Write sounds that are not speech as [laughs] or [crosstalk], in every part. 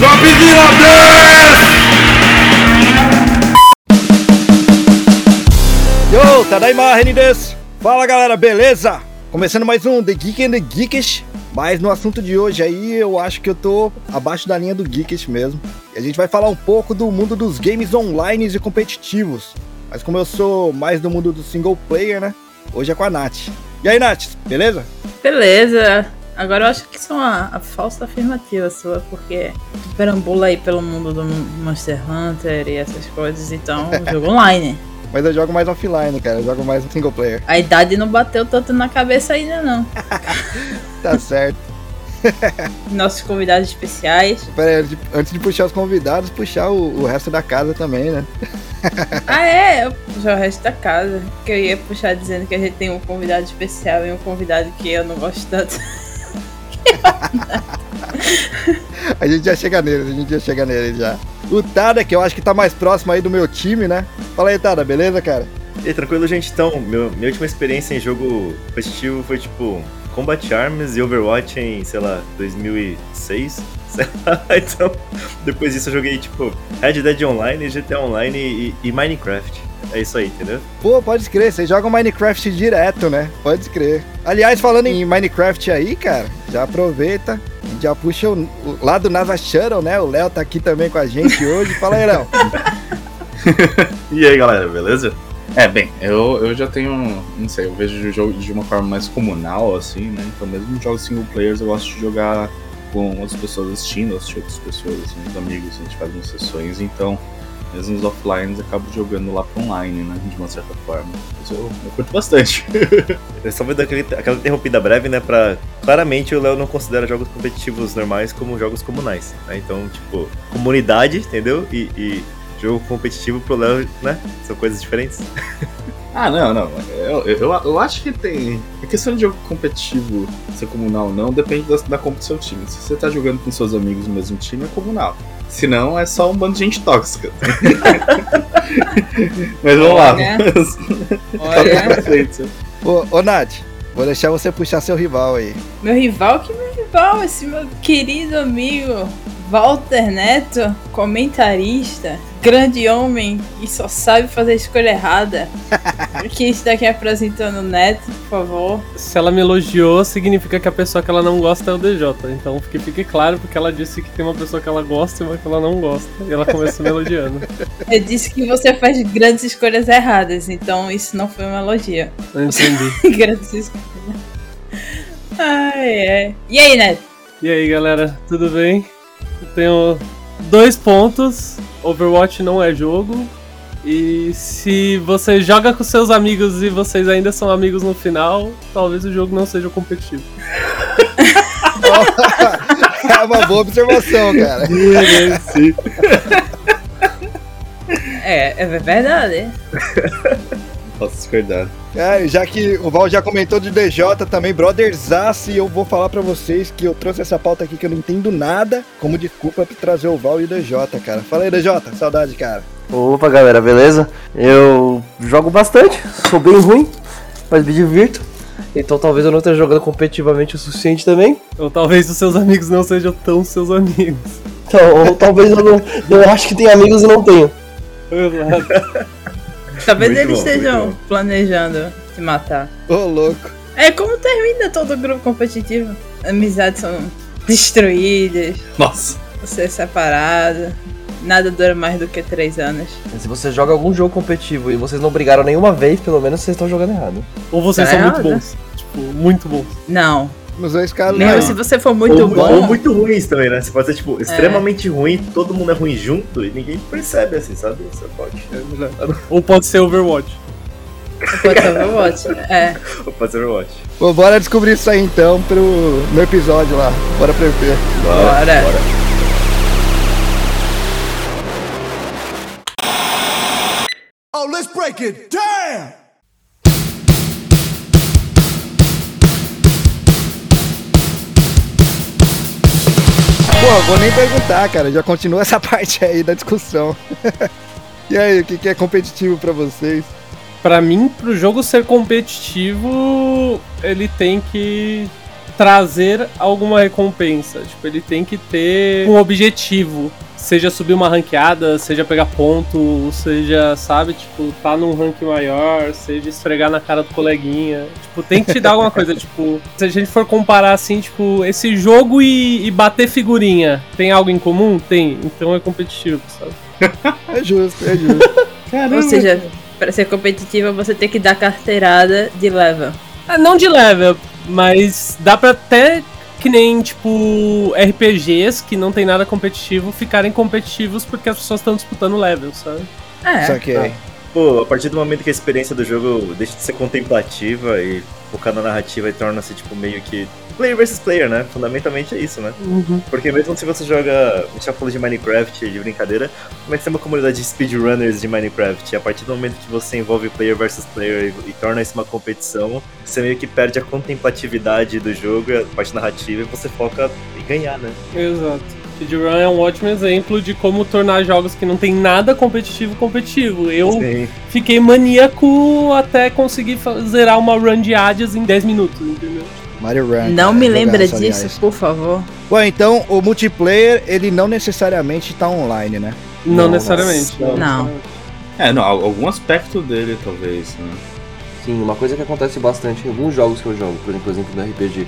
Top Yo, Tadaima, Renides! Fala galera, beleza? Começando mais um The Geek and the Geekish, mas no assunto de hoje aí eu acho que eu tô abaixo da linha do Geekish mesmo. E a gente vai falar um pouco do mundo dos games online e competitivos. Mas como eu sou mais do mundo do single player, né? Hoje é com a Nath. E aí, Nath, beleza? Beleza. Agora eu acho que isso é uma a falsa afirmativa sua, porque tu perambula aí pelo mundo do Monster Hunter e essas coisas, então [laughs] jogo online. Mas eu jogo mais offline, cara. Eu jogo mais no single player. A idade não bateu tanto na cabeça ainda, não. [laughs] tá certo. [laughs] Nossos convidados especiais. Pera aí, antes de puxar os convidados, puxar o, o resto da casa também, né? ah, é? Eu puxar o resto da casa. Que eu ia puxar dizendo que a gente tem um convidado especial e um convidado que eu não gosto tanto. A gente já chega nele, a gente já chega nele já. O Tada, que eu acho que tá mais próximo aí do meu time, né? Fala aí, Tada, beleza, cara? E tranquilo, gente. Então, meu, minha última experiência em jogo competitivo foi tipo Combat Arms e Overwatch em, sei lá, 2006. [laughs] Sei lá. Então, depois disso eu joguei tipo Red Dead Online, GTA Online e, e Minecraft. É isso aí, entendeu? Pô, pode crer, vocês jogam Minecraft direto, né? Pode crer. Aliás, falando em Minecraft aí, cara, já aproveita e já puxa o, o lá do NASA Shuttle, né? O Léo tá aqui também com a gente hoje. Fala aí, Léo. [laughs] e aí, galera, beleza? É, bem, eu, eu já tenho, não sei, eu vejo o jogo de uma forma mais comunal, assim, né? Então, mesmo em jogos single players, eu gosto de jogar com outras pessoas assistindo, assistir outras pessoas, assim, os amigos, a gente faz umas sessões, então mesmo nos offlines, acabo jogando lá pro online, né? De uma certa forma. Mas eu, eu curto bastante. [laughs] eu só vou dar aquele, aquela interrompida breve, né? Pra. Claramente o Léo não considera jogos competitivos normais como jogos comunais. Né? Então, tipo, comunidade, entendeu? E, e jogo competitivo pro Léo, né? São coisas diferentes. [laughs] Ah, não, não. Eu, eu, eu, acho que tem. A questão de jogo competitivo ser comunal ou não depende da, da compra do seu time. Se você tá jogando com seus amigos no mesmo time, é comunal. Se não, é só um bando de gente tóxica. [laughs] Mas vamos lá. Olha. [laughs] ô, ô, Nath, vou deixar você puxar seu rival aí. Meu rival? Que meu rival? Esse meu querido amigo Walter Neto, comentarista, grande homem e só sabe fazer a escolha errada. Quem está aqui apresentando o Neto, por favor. Se ela me elogiou, significa que a pessoa que ela não gosta é o DJ. Então que fique claro, porque ela disse que tem uma pessoa que ela gosta e uma que ela não gosta. E ela começou me elogiando. [laughs] Eu disse que você faz grandes escolhas erradas, então isso não foi uma elogio. Eu entendi. [laughs] grandes escolhas. Ai, é. E aí, Neto? E aí, galera, tudo bem? Eu tenho dois pontos. Overwatch não é jogo. E se você joga com seus amigos e vocês ainda são amigos no final, talvez o jogo não seja competitivo. [laughs] é uma boa observação, cara. [laughs] é, é verdade. Posso discordar. É, já que o Val já comentou de DJ também, Brotherzaço, e eu vou falar para vocês que eu trouxe essa pauta aqui que eu não entendo nada, como desculpa pra trazer o Val e o DJ, cara. Fala aí, DJ, saudade, cara. Opa, galera, beleza? Eu jogo bastante, sou bem ruim, mas me divirto. Então talvez eu não esteja jogando competitivamente o suficiente também. Ou talvez os seus amigos não sejam tão seus amigos. Então, ou talvez eu não. Eu acho que tenho amigos e não tenho. Exato. Talvez muito eles bom, estejam planejando se matar. Ô, oh, louco. É como termina todo grupo competitivo. Amizades são destruídas. Nossa. Você é separado. Nada dura mais do que três anos. Se você joga algum jogo competitivo e vocês não brigaram nenhuma vez, pelo menos vocês estão jogando errado. Ou vocês tá são errado. muito bons. Tipo, muito bons. Não. Nos dois casos, não. se você for muito ou, bom. Ou muito ruins também, né? Você pode ser, tipo, extremamente é. ruim, todo mundo é ruim junto e ninguém percebe, assim, sabe? Você pode. É ou pode ser Overwatch. [laughs] Ou pode ser Overwatch, é. Ou pode ser Overwatch. Bom, bora descobrir isso aí então pro, no episódio lá. Bora pra ver. Bora. bora. bora. Oh, let's break it down! Pô, vou nem perguntar, cara. Já continua essa [laughs] parte aí da discussão. [laughs] e aí, o que é competitivo para vocês? Para mim, pro jogo ser competitivo, ele tem que trazer alguma recompensa. Tipo, ele tem que ter um objetivo. Seja subir uma ranqueada, seja pegar ponto, seja, sabe, tipo, tá num ranking maior, seja esfregar na cara do coleguinha. Tipo, tem que te dar alguma coisa. [laughs] Tipo, se a gente for comparar assim, tipo, esse jogo e, e bater figurinha, tem algo em comum? Tem. Então é competitivo, sabe? [laughs] É justo, é justo. Ou seja, pra ser competitiva você tem que dar carteirada de level. Ah, não de level, mas dá pra até que nem, tipo, RPGs que não tem nada competitivo ficarem competitivos porque as pessoas estão disputando level, sabe? É. Só que Pô, a partir do momento que a experiência do jogo deixa de ser contemplativa e focar na narrativa e torna-se, tipo, meio que player versus player, né? Fundamentalmente é isso, né? Porque mesmo se você joga. A gente já falou de Minecraft, de brincadeira, mas tem uma comunidade de speedrunners de Minecraft. E a partir do momento que você envolve player versus player e, e torna isso uma competição, você meio que perde a contemplatividade do jogo, a parte narrativa, e você foca em ganhar, né? Exato. Speedrun é um ótimo exemplo de como tornar jogos que não tem nada competitivo competitivo. Eu Sim. fiquei maníaco até conseguir zerar uma run de Hades em 10 minutos, entendeu? Mario Run. Não cara, me lembra disso, aliás. por favor. Bom, então o multiplayer, ele não necessariamente tá online, né? Não, Não, necessariamente. não. Não. É, não, al- algum aspecto dele, talvez, né? Sim, uma coisa que acontece bastante em alguns jogos que eu jogo, por exemplo, no RPG.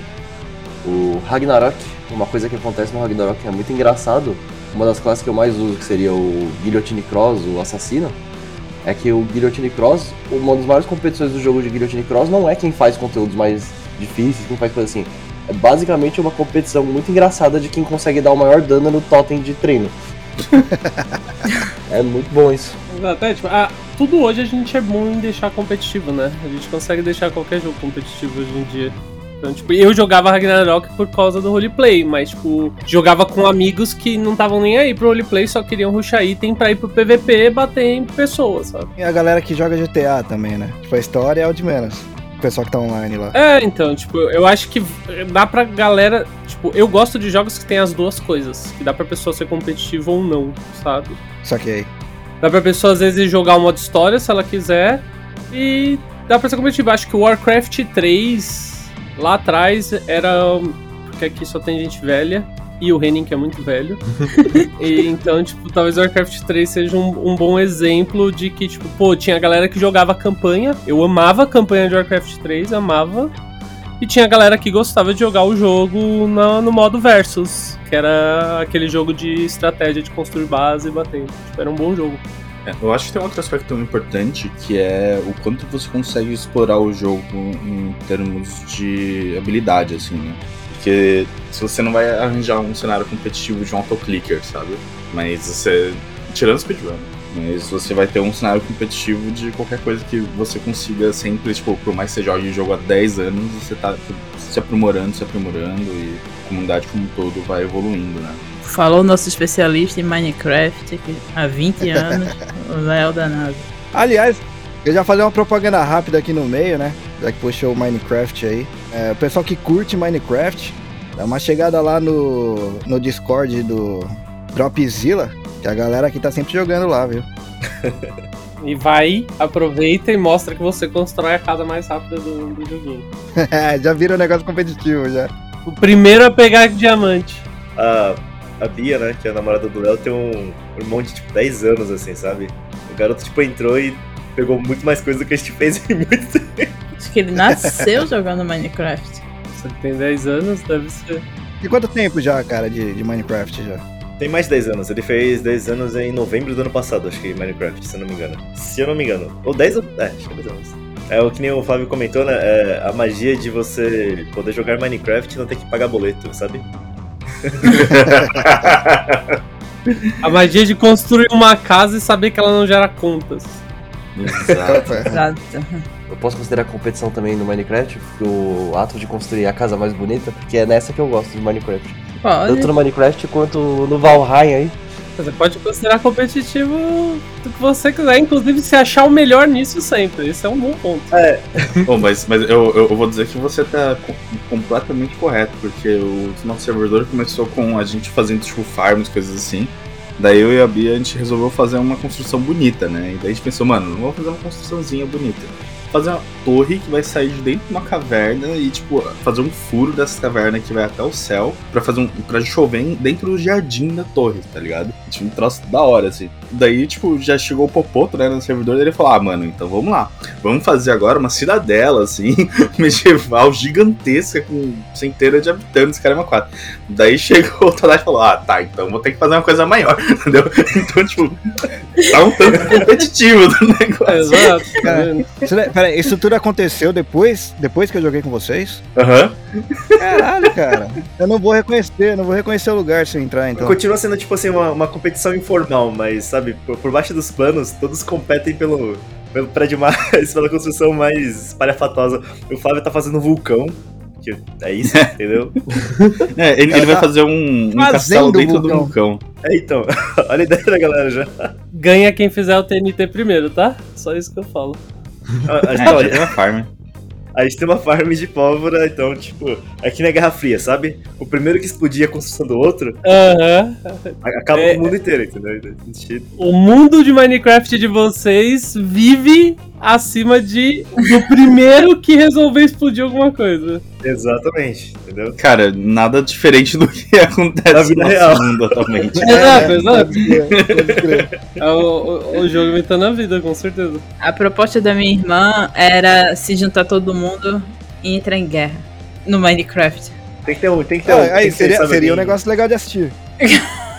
O Ragnarok, uma coisa que acontece no Ragnarok que é muito engraçado, uma das classes que eu mais uso, que seria o Guillotine Cross, o assassino, é que o Guillotine Cross, uma das maiores competições do jogo de Guillotine Cross não é quem faz conteúdos mais difíceis, quem faz coisa assim. É basicamente uma competição muito engraçada de quem consegue dar o maior dano no totem de treino. [laughs] é muito bom isso. Exato, é, tipo, ah, tudo hoje a gente é bom em deixar competitivo, né? A gente consegue deixar qualquer jogo competitivo hoje em dia. Então, tipo, eu jogava Ragnarok por causa do roleplay, mas, tipo, jogava com amigos que não estavam nem aí pro roleplay, só queriam rushar item pra ir pro PVP e bater em pessoas, sabe? E a galera que joga GTA também, né? Tipo, a história é o de menos. Pessoal que tá online lá. É, então, tipo, eu acho que dá pra galera. Tipo, eu gosto de jogos que tem as duas coisas. Que dá pra pessoa ser competitiva ou não, sabe? Só que aí. Dá pra pessoa às vezes jogar o modo história se ela quiser. E dá pra ser competitiva. Acho que o Warcraft 3 lá atrás era. Porque aqui só tem gente velha. E o Henning, que é muito velho. [laughs] e, então, tipo, talvez o Warcraft 3 seja um, um bom exemplo de que, tipo, pô, tinha galera que jogava campanha. Eu amava a campanha de Warcraft 3, amava. E tinha galera que gostava de jogar o jogo na- no modo Versus, que era aquele jogo de estratégia de construir base e bater. Tipo, era um bom jogo. É, eu acho que tem um outro aspecto importante que é o quanto você consegue explorar o jogo em termos de habilidade, assim, né? Porque se você não vai arranjar um cenário competitivo de um autoclicker, sabe? Mas você. Tirando speedrun. Mas você vai ter um cenário competitivo de qualquer coisa que você consiga sempre, tipo, por mais que você jogue o jogo há 10 anos, você tá se aprimorando, se aprimorando e a comunidade como um todo vai evoluindo, né? Falou nosso especialista em Minecraft que há 20 anos, [laughs] o Léo danado. Aliás, eu já falei uma propaganda rápida aqui no meio, né? Já que puxou o Minecraft aí. É, o pessoal que curte Minecraft, dá uma chegada lá no, no Discord do Dropzilla, que a galera aqui tá sempre jogando lá, viu? [laughs] E vai, aproveita e mostra que você constrói a casa mais rápida do, do joguinho. [laughs] já vira um negócio competitivo já. O primeiro a pegar diamante. A, a Bia, né, que é a namorada do Léo, tem um irmão de tipo 10 anos, assim, sabe? O garoto, tipo, entrou e pegou muito mais coisa do que a gente fez em muito tempo. Acho que ele nasceu jogando Minecraft. Você tem 10 anos, deve ser. E quanto tempo já, cara, de, de Minecraft já? Tem mais de 10 anos, ele fez 10 anos em novembro do ano passado, acho que Minecraft, se eu não me engano. Se eu não me engano. Ou 10 anos. É, acho que é 10 anos. É o que nem o Flávio comentou, né? É a magia de você poder jogar Minecraft e não ter que pagar boleto, sabe? [laughs] A magia de construir uma casa e saber que ela não gera contas. Exato. [laughs] Exato. Eu posso considerar competição também no Minecraft, o ato de construir a casa mais bonita, porque é nessa que eu gosto de Minecraft. Tanto Pode. no Minecraft quanto no Valheim aí. Você pode considerar competitivo do que você quiser, inclusive se achar o melhor nisso sempre. Esse é um bom ponto. [laughs] Bom, mas, mas eu, eu vou dizer que você tá co- completamente correto, porque o nosso servidor começou com a gente fazendo tipo farms, coisas assim. Daí eu e a Bia a gente resolveu fazer uma construção bonita, né? E daí a gente pensou, mano, vamos fazer uma construçãozinha bonita. Fazer uma, torre que vai sair de dentro de uma caverna e, tipo, fazer um furo dessa caverna que vai até o céu pra fazer um. para chover dentro do jardim da torre, tá ligado? Tinha um troço da hora, assim. Daí, tipo, já chegou o Popoto, né, no servidor, e ele falou: Ah, mano, então vamos lá. Vamos fazer agora uma cidadela, assim, [laughs] medieval, gigantesca, com centenas de habitantes, caramba, quatro. Daí chegou o Tadashi e falou: Ah, tá, então vou ter que fazer uma coisa maior, [laughs] entendeu? Então, tipo, tá um tanto competitivo do negócio. Exato. tá Cara, daí- peraí, isso tudo aconteceu depois, depois que eu joguei com vocês? Aham. Caralho, cara. Eu não vou reconhecer, não vou reconhecer o lugar se eu entrar, então. Continua sendo, tipo assim, uma, uma competição informal, mas, sabe, por, por baixo dos panos, todos competem pelo, pelo prédio mais, [laughs] pela construção mais espalhafatosa. O Flávio tá fazendo um vulcão, que é isso, [laughs] entendeu? É, ele, ele vai fazer um, um castelo dentro do vulcão. vulcão. É, então, [laughs] olha a ideia da galera já. Ganha quem fizer o TNT primeiro, tá? Só isso que eu falo. A, a, É, gente, olha, tem uma farm. a gente tem uma farm de pólvora, então, tipo, é que na Guerra Fria, sabe? O primeiro que explodir a construção do outro, a- acaba É. com o mundo inteiro, entendeu? O mundo de Minecraft de vocês vive acima de do primeiro que resolver explodir alguma coisa. Exatamente, entendeu? Cara, nada diferente do que [laughs] Na acontece vida no real. nosso mundo atualmente. Exato, exato. Pode crer, pode crer. É o, o, o jogo imitando a vida, com certeza. A proposta da minha irmã era se juntar todo mundo e entrar em guerra no Minecraft. Tem que ter um. Tem que ter um. Ah, tem aí seria, seria um negócio legal de assistir. [laughs]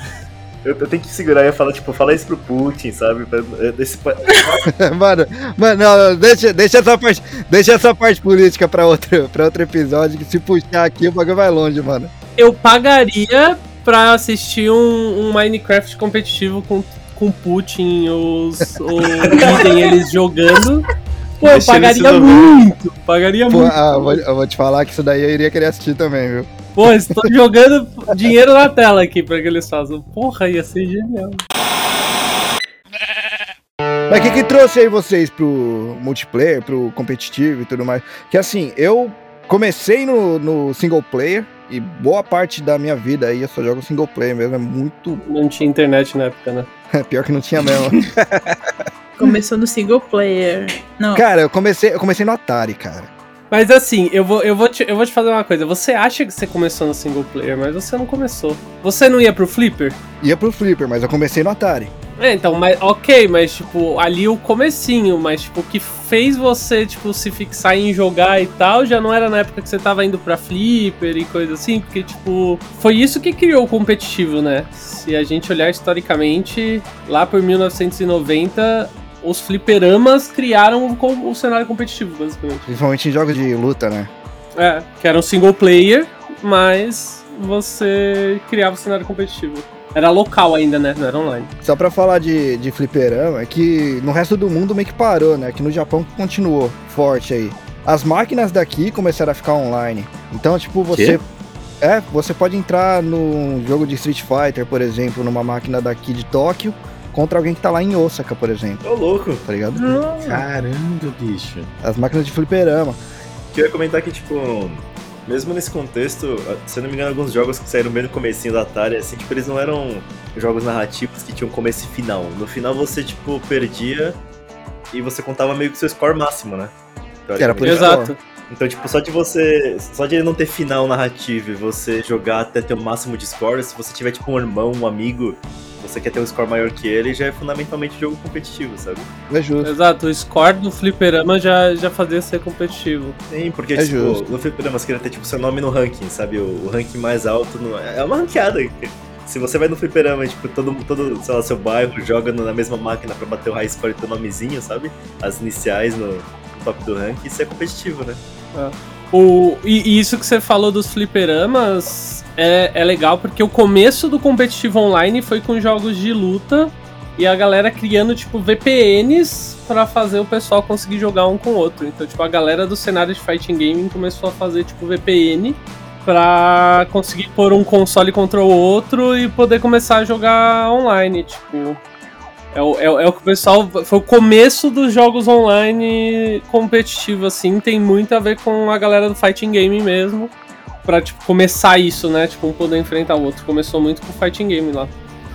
Eu, eu tenho que segurar e falar, tipo, fala isso pro Putin, sabe? É, Desse, [laughs] mano, mano, não, não, deixa, deixa, essa parte, deixa essa parte política pra outro, pra outro episódio, que se puxar aqui o bagulho vai longe, mano. Eu pagaria pra assistir um, um Minecraft competitivo com, com Putin, os, o [laughs] Biden, eles jogando. Pô, eu pagaria muito, pagaria Pô, muito. ah, eu, vou, eu vou te falar que isso daí eu iria querer assistir também, viu? Pô, estou jogando dinheiro na tela aqui pra que eles façam. Porra, ia ser genial. Mas o que, que trouxe aí vocês pro multiplayer, pro competitivo e tudo mais? Que assim, eu comecei no, no single player e boa parte da minha vida aí eu só jogo single player mesmo. É muito. [laughs] Não tinha internet na época, né? [laughs] Pior que não tinha mesmo. Começou no single player. Não, cara, eu comecei, eu comecei no Atari, cara. Mas assim, eu vou, eu, vou te, eu vou te fazer uma coisa. Você acha que você começou no single player, mas você não começou. Você não ia pro Flipper? Ia pro Flipper, mas eu comecei no Atari. É, então, mas ok, mas tipo, ali o comecinho, mas tipo, o que fez você, tipo, se fixar em jogar e tal, já não era na época que você tava indo pra Flipper e coisa assim, porque, tipo, foi isso que criou o competitivo, né? Se a gente olhar historicamente, lá por 1990, os fliperamas criaram o, o cenário competitivo, basicamente. Principalmente em jogos de luta, né? É, que era um single player, mas você criava o cenário competitivo. Era local ainda, né? Não era online. Só pra falar de, de fliperama, é que no resto do mundo meio que parou, né? Que no Japão continuou forte aí. As máquinas daqui começaram a ficar online. Então, tipo, você. É, você pode entrar num jogo de Street Fighter, por exemplo, numa máquina daqui de Tóquio, contra alguém que tá lá em Osaka, por exemplo, Ô, louco. tá ligado? Caramba, bicho. As máquinas de fliperama. Que eu ia comentar que, tipo, mesmo nesse contexto, se eu não me engano, alguns jogos que saíram bem no comecinho da Atari, assim, tipo, eles não eram jogos narrativos que tinham começo e final. No final você, tipo, perdia e você contava meio que o seu score máximo, né? Que era por. Exato. Então, tipo, só de você. Só de ele não ter final narrativo e você jogar até ter o máximo de score, se você tiver, tipo, um irmão, um amigo, você quer ter um score maior que ele, já é fundamentalmente jogo competitivo, sabe? É justo. Exato, o score do fliperama já, já fazia ser competitivo. Sim, porque, É tipo, justo. no fliperama você queria ter, tipo, seu nome no ranking, sabe? O, o ranking mais alto no- é uma ranqueada. Se você vai no fliperama, tipo, todo, todo, sei lá, seu bairro joga na mesma máquina pra bater o high score e teu nomezinho, sabe? As iniciais no, no top do ranking, isso é competitivo, né? O, e, e isso que você falou dos fliperamas é, é legal porque o começo do competitivo online foi com jogos de luta e a galera criando, tipo, VPNs pra fazer o pessoal conseguir jogar um com o outro. Então, tipo, a galera do cenário de fighting gaming começou a fazer, tipo, VPN pra conseguir pôr um console contra o outro e poder começar a jogar online, tipo... É o, é, é o que o pessoal. Foi o começo dos jogos online competitivo, assim. Tem muito a ver com a galera do fighting game mesmo. Pra, tipo, começar isso, né? Tipo, um poder enfrentar o outro. Começou muito com o fighting game lá.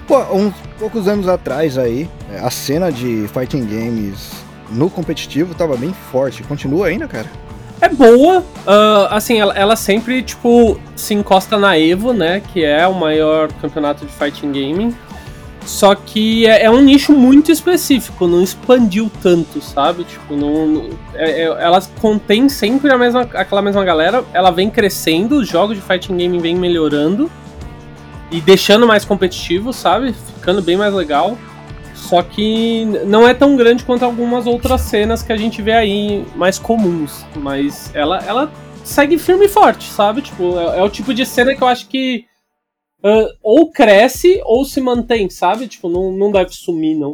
Pô, uns poucos anos atrás aí, a cena de fighting games no competitivo tava bem forte. Continua ainda, cara? É boa, ah, assim, ela, ela sempre, tipo, se encosta na EVO, né, que é o maior campeonato de fighting gaming. Só que é, é um nicho muito específico, não expandiu tanto, sabe? Tipo, não, é- é- ela contém sempre a mesma, aquela mesma galera, ela vem crescendo, os jogos de fighting game vêm melhorando e deixando mais competitivo, sabe? Ficando bem mais legal. Só que não é tão grande quanto algumas outras cenas que a gente vê aí mais comuns. Mas ela, ela segue firme e forte, sabe? Tipo, é, é o tipo de cena que eu acho que ah, ou cresce ou se mantém, sabe? Tipo, não, não deve sumir, não.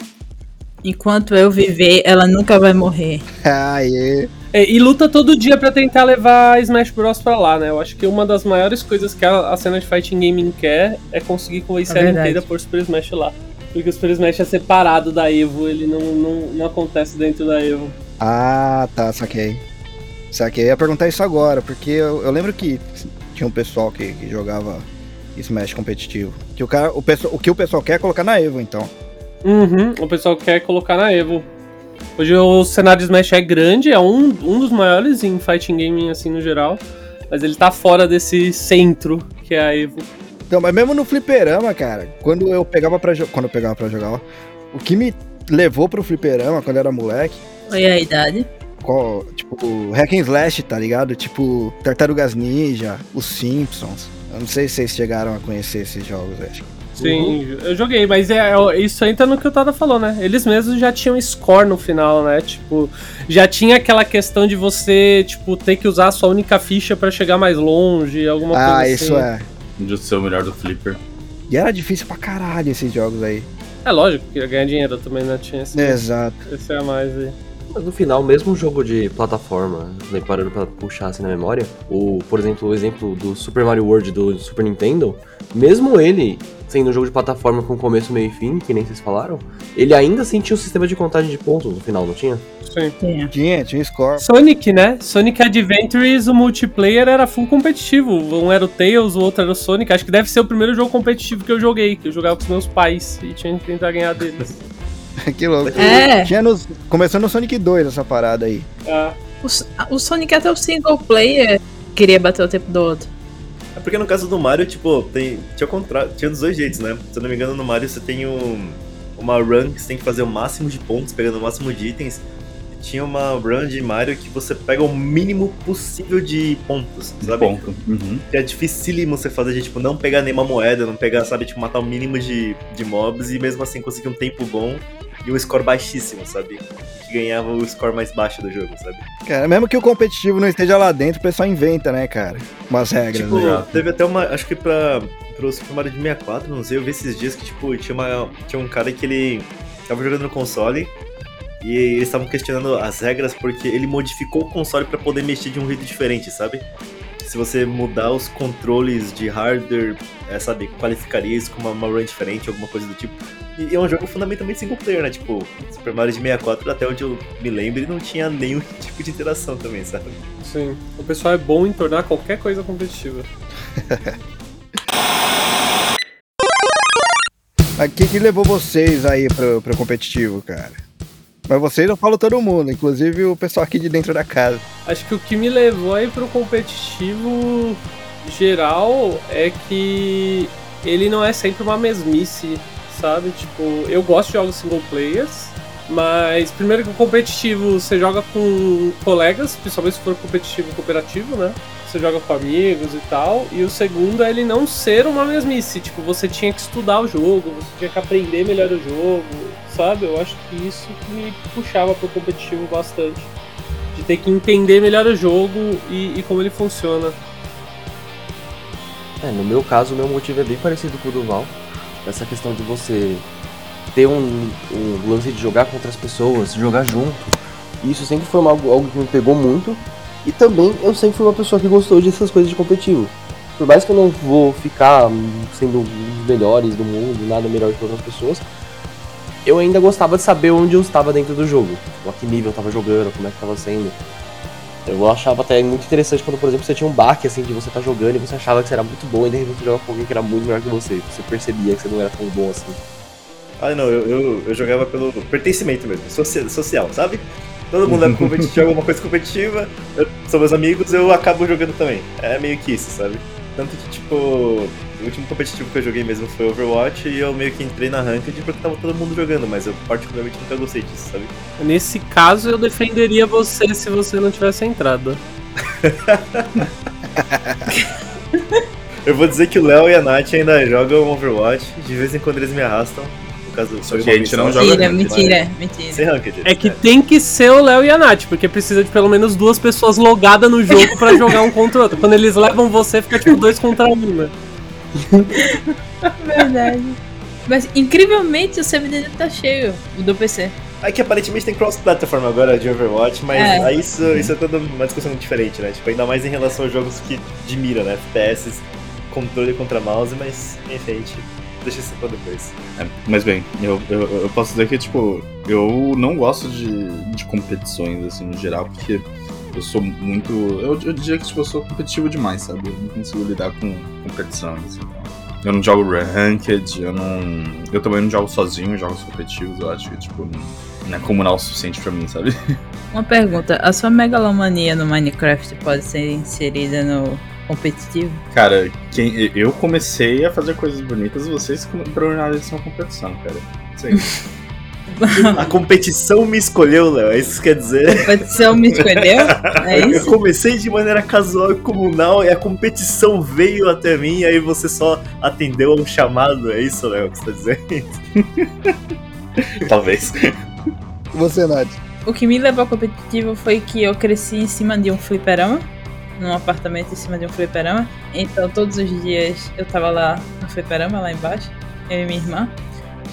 Enquanto eu viver, ela nunca vai morrer. [laughs] Aê. É, e luta todo dia pra tentar levar Smash Bros pra lá, né? Eu acho que uma das maiores coisas que a, a cena de fighting gaming quer é conseguir convencer É a verdade. Nintendo a pôr Super Smash lá. Porque o Super Smash é separado da Evo, ele não, não, não acontece dentro da Evo. Ah, tá, saquei. Saquei. Eu ia perguntar isso agora, porque eu, eu lembro que tinha um pessoal que, que jogava Smash competitivo. Que o, cara, o, pessoal, o que o pessoal quer é colocar na Evo, então. Uhum, o pessoal quer colocar na Evo. Hoje o cenário de Smash é grande, é um, um dos maiores em fighting gaming assim no geral, mas ele tá fora desse centro que é a Evo. Então, mas mesmo no fliperama, cara, quando eu pegava pra jogar. Quando eu pegava pra jogar, ó, o que me levou pro fliperama quando eu era moleque, Foi a idade. qual, tipo, Hack and Slash, tá ligado? Tipo, Tartarugas Ninja, os Simpsons. Eu não sei se vocês chegaram a conhecer esses jogos, acho. Sim, eu joguei, mas é, é- isso entra no que o Tada falou, né? Eles mesmos já tinham score no final, né? Tipo, já tinha aquela questão de você, tipo, ter que usar a sua única ficha pra chegar mais longe, alguma coisa Ah, assim. isso é. De ser o melhor do Flipper. E era difícil pra caralho esses jogos aí. É lógico que ia ganhar dinheiro também, né? Tinha esse, Exato. esse a mais aí. Mas no final, mesmo um jogo de plataforma, né, parando pra puxar assim na memória, o, por exemplo, o exemplo do Super Mario World do Super Nintendo, mesmo ele sendo um jogo de plataforma com começo, meio e fim, que nem vocês falaram, ele ainda assim tinha o sistema de contagem de pontos no final, não tinha? Sim. Tinha. Tinha, tinha score. Sonic, né? Sonic Adventures, o multiplayer era full competitivo. Um era o Tails, o outro era o Sonic. Acho que deve ser o primeiro jogo competitivo que eu joguei, que eu jogava com os meus pais e tinha que tentar ganhar deles. [laughs] [laughs] que louco. É. Tinha nos, começou no Sonic 2 essa parada aí. Ah, O, o Sonic até o single player queria bater o tempo do outro. É porque no caso do Mario, tipo, tem, tinha, contra... tinha dos dois jeitos, né? Se eu não me engano, no Mario você tem um, uma run que você tem que fazer o máximo de pontos, pegando o máximo de itens. Tinha uma run de Mario que você pega o mínimo possível de pontos, De sabe? ponto. Uhum. Que é dificílimo você fazer de, tipo, não pegar nenhuma moeda, não pegar, sabe, tipo, matar o mínimo de, de mobs e mesmo assim conseguir um tempo bom e um score baixíssimo, sabe? Que ganhava o score mais baixo do jogo, sabe? Cara, mesmo que o competitivo não esteja lá dentro, o pessoal inventa, né, cara? Umas regras, Tipo, né? teve até uma. Acho que pra. Pro Super Mario de 64, não sei, eu vi esses dias que, tipo, tinha, uma, tinha um cara que ele tava jogando no console e eles estavam questionando as regras porque ele modificou o console pra poder mexer de um jeito diferente, sabe? Se você mudar os controles de hardware, é, sabe, qualificaria isso como uma run diferente, alguma coisa do tipo. E é um jogo fundamentalmente single player, né? Tipo, Super Mario de 64, até onde eu me lembro, não tinha nenhum [laughs] tipo de interação também, sabe? sim. O pessoal é bom em tornar qualquer coisa competitiva. Mas o que, que levou vocês aí pro, pro competitivo, cara? Mas vocês eu falo todo mundo, inclusive o pessoal aqui de dentro da casa. Acho que o que me levou aí pro competitivo geral é que ele não é sempre uma mesmice, sabe? Tipo, eu gosto de jogos single players, mas primeiro que o competitivo você joga com colegas, principalmente se for competitivo cooperativo, né? Você joga com amigos e tal. E o segundo é ele não ser uma mesmice. Tipo, você tinha que estudar o jogo, você tinha que aprender melhor o jogo, sabe? Eu acho que isso me puxava pro competitivo bastante de ter que entender melhor o jogo e, e como ele funciona. É, no meu caso, o meu motivo é bem parecido com o do Val. Essa questão de você ter um, um lance de jogar com outras pessoas, jogar junto. Isso sempre foi uma- algo que me pegou muito. E também eu sempre fui uma pessoa que gostou dessas coisas de competitivo. Por mais que eu não vou ficar sendo dos melhores do mundo, nada melhor que outras pessoas, eu ainda gostava de saber onde eu estava dentro do jogo. A que nível eu estava jogando, como é que estava sendo. Eu achava até muito interessante quando, por exemplo, você tinha um baque assim de você estar jogando e você achava que você era muito bom e de repente você jogava com alguém que era muito melhor que você. Você percebia que você não era tão bom assim. Ah, não, eu, eu, eu jogava pelo pertencimento mesmo, socia- social, sabe? Todo mundo é competitivo, [laughs] alguma coisa competitiva, eu, são meus amigos, eu acabo jogando também. É meio que isso, sabe? Tanto que, tipo, o último competitivo que eu joguei mesmo foi Overwatch e eu meio que entrei na Ranked porque tava todo mundo jogando, mas eu particularmente nunca gostei disso, sabe? Nesse caso, eu defenderia você se você não tivesse entrado. [laughs] Eu vou dizer que o Léo e a Nath ainda jogam Overwatch, de vez em quando eles me arrastam. Caso, Só que a gente não joga Mentira, Ranked, mentira, mentira. Sem Ranked. É que tem que ser o Léo e a Nath, porque precisa de pelo menos duas pessoas logadas no jogo pra jogar um contra o outro. Quando eles levam você, fica tipo dois contra um, né? Verdade. Mas incrivelmente o servidor dele tá cheio, o do PC. É que aparentemente tem cross-platform agora de Overwatch, mas É. aí isso, isso é toda uma discussão diferente, né? Tipo, ainda mais em relação aos jogos que de mira, né? FPS, controle contra mouse, mas enfim, a gente deixa isso pra depois. É, mas bem, eu, eu, eu posso dizer que, tipo, eu não gosto de, de competições, assim, no geral, porque eu sou muito. Eu, eu diria que, tipo, eu sou competitivo demais, sabe? Eu não consigo lidar com competição, assim. então. Eu não jogo ranked, eu não. Eu também não jogo sozinho jogos competitivos, eu acho que, tipo, não, não é comunal o suficiente pra mim, sabe? [laughs] Uma pergunta, a sua megalomania no Minecraft pode ser inserida no competitivo? Cara, quem, eu comecei a fazer coisas bonitas, vocês tornaram isso uma competição, cara. Sei. [laughs] [laughs] A competição me escolheu, Léo, é isso que quer dizer. A competição me escolheu? [laughs] É Eu isso? comecei de maneira casual e comunal e a competição veio até mim e aí você só atendeu ao chamado, é isso, Léo, que você tá dizendo? Talvez. Você, Nath? O que me levou ao competitivo foi que eu cresci em cima de um fliperama, num apartamento em cima de um fliperama. Então todos os dias eu tava lá no fliperama, lá embaixo, eu e minha irmã.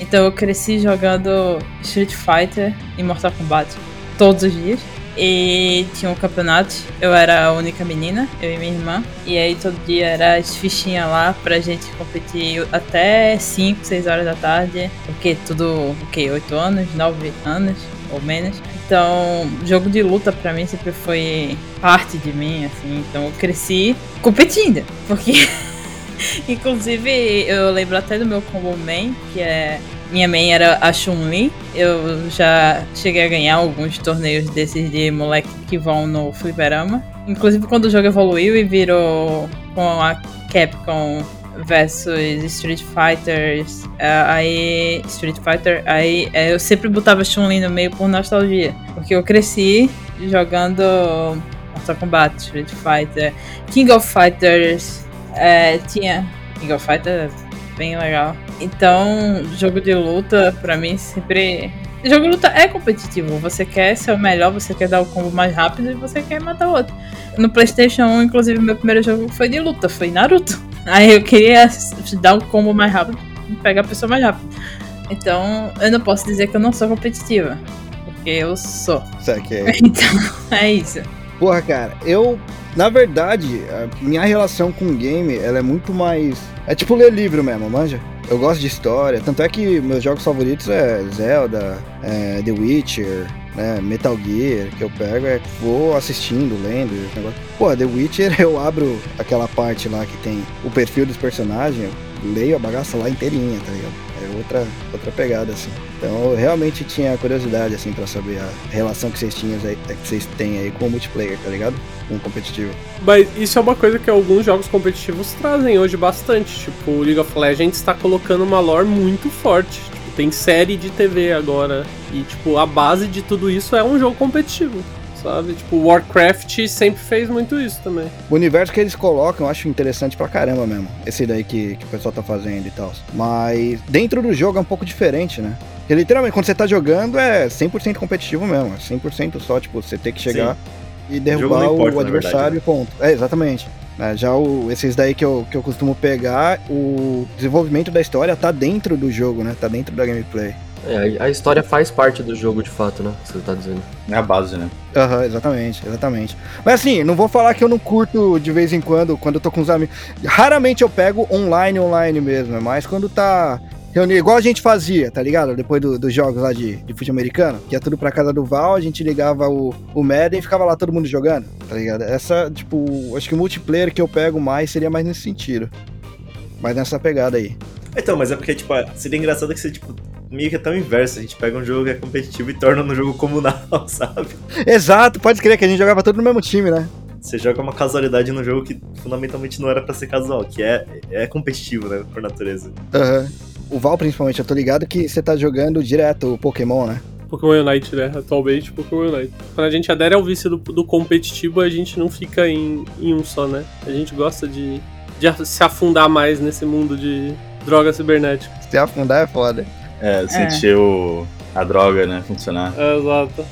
Então eu cresci jogando Street Fighter e Mortal Kombat todos os dias. E tinha um campeonato, eu era a única menina, eu e minha irmã. E aí todo dia era as fichinhas lá pra gente competir até 5, 6 horas da tarde. Porque tudo, o quê? 8 anos, 9 anos ou menos. Então, jogo de luta pra mim sempre foi parte de mim, assim. Então eu cresci competindo. Porque, [laughs] inclusive, eu lembro até do meu combo main, que é. Minha main era a Chun-Li. Eu já cheguei a ganhar alguns torneios desses de moleque que vão no fliperama. Inclusive quando o jogo evoluiu e virou com a Capcom versus Street Fighters, eh, aí Street Fighter, aí eh, eu sempre botava Chun-Li no meio por nostalgia, porque eu cresci jogando Mortal Kombat, Street Fighter, King of Fighters, eh, tinha King of Fighters bem legal. Então, jogo de luta pra mim sempre Jogo de luta é competitivo. Você quer ser o melhor, você quer dar o combo mais rápido e você quer matar o outro. No PlayStation 1, inclusive, meu primeiro jogo foi de luta, foi Naruto. Aí eu queria dar o combo mais rápido e pegar a pessoa mais rápido. Então, eu não posso dizer que eu não sou competitiva. Porque eu sou. Sabe que é? [laughs] Então, é isso. Porra, cara, eu. Na verdade, minha relação com o game, ela é muito mais. É tipo ler livro mesmo, manja? Eu gosto de história, tanto é que meus jogos favoritos é Zelda, é The Witcher, né, Metal Gear, que eu pego é vou assistindo, lendo, negócio. Pô, The Witcher [laughs] eu abro aquela parte lá que tem o perfil dos personagens, leio a bagaça lá inteirinha, tá ligado? É outra, outra pegada, assim. Então eu realmente tinha curiosidade, assim, pra saber a relação que vocês tinham que vocês têm aí com o multiplayer, tá ligado? Com o competitivo. Mas isso é uma coisa que alguns jogos competitivos trazem hoje bastante. Tipo, o League of Legends está colocando uma lore muito forte. Tipo, tem série de TV agora. E, tipo, a base de tudo isso é um jogo competitivo. Sabe? Tipo, Warcraft sempre fez muito isso também. O universo que eles colocam eu acho interessante pra caramba mesmo. Esse daí que, que o pessoal tá fazendo e tal. Mas dentro do jogo é um pouco diferente, né? Porque literalmente, quando você tá jogando é 100% competitivo mesmo. É 100% só, tipo, você ter que chegar e derrubar não importa, o adversário e ponto. É, exatamente. É, já o, esses daí que eu, que eu costumo pegar, o desenvolvimento da história tá dentro do jogo, né? Tá dentro da gameplay. É, a história faz parte do jogo de fato, né? Que você tá dizendo. É a base, né? Aham, exatamente, exatamente. Mas assim, não vou falar que eu não curto de vez em quando, quando eu tô com os amigos. Raramente eu pego online, online mesmo, é mais quando tá reunido, igual a gente fazia, tá ligado? Depois do- dos jogos lá de, de futebol americano, que ia tudo pra casa do Val, a gente ligava o, o Madden e ficava lá todo mundo jogando, tá ligado? Essa, tipo, acho que o multiplayer que eu pego mais seria mais nesse sentido. Mais nessa pegada aí. Então, mas é porque, tipo, seria engraçado que você, tipo, meio que é tão inverso. A gente pega um jogo que é competitivo e torna no jogo comunal, [laughs] sabe? Exato, pode crer que a gente jogava todo no mesmo time, né? Você joga uma casualidade no jogo que fundamentalmente não era pra ser casual, que é, é competitivo, né, por natureza. Aham. O Val, principalmente, eu tô ligado que você tá jogando direto o Pokémon, né? Pokémon Unite, né? Atualmente, Pokémon Unite. Quando a gente adere ao vício do, do competitivo, a gente não fica em, em um só, né? A gente gosta de, de se afundar mais nesse mundo de droga cibernética. Se afundar é foda. É, sentir o- a droga, né, funcionar. É, exato.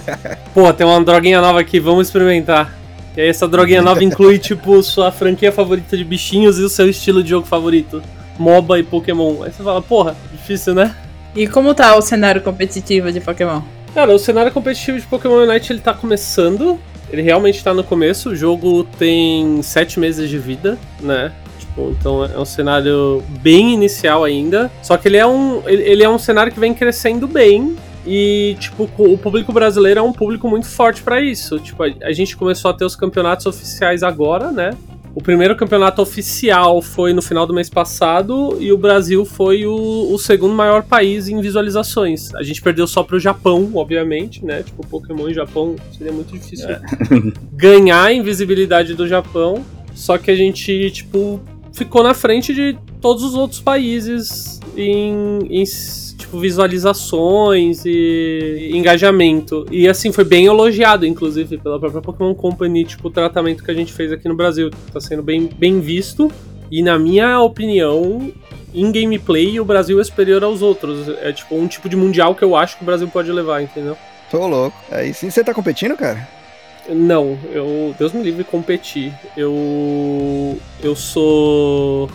[laughs] Pô, tem uma droguinha nova aqui, vamos experimentar. E aí essa droguinha nova inclui, [laughs] tipo, sua franquia favorita de bichinhos e o seu estilo de jogo favorito. MOBA e Pokémon. Aí você fala, porra, difícil, né? E como tá o cenário competitivo de Pokémon? Cara, o cenário competitivo de Pokémon Unite ele tá começando. Ele realmente tá no começo. O jogo tem sete meses de vida, né? Tipo, então é um cenário bem inicial ainda. Só que ele é um, ele é um cenário que vem crescendo bem. E, tipo, o público brasileiro é um público muito forte pra isso. Tipo, a, a gente começou a ter os campeonatos oficiais agora, né? O primeiro campeonato oficial foi no final do mês passado e o Brasil foi o, o segundo maior país em visualizações. A gente perdeu só pro Japão, obviamente, né? Tipo, Pokémon e Japão seria muito difícil [laughs] ganhar a invisibilidade do Japão. Só que a gente, tipo, ficou na frente de todos os outros países em, em, tipo, visualizações e engajamento. E assim, foi bem elogiado, inclusive, pela própria Pokémon Company, tipo, o tratamento que a gente fez aqui no Brasil. Tá sendo bem, bem visto. E na minha opinião, em gameplay, o Brasil é superior aos outros. É tipo um tipo de mundial que eu acho que o Brasil pode levar, entendeu? Tô louco. Aí sim, você tá competindo, cara? Não, eu. Deus me livre competir. Eu. Eu sou.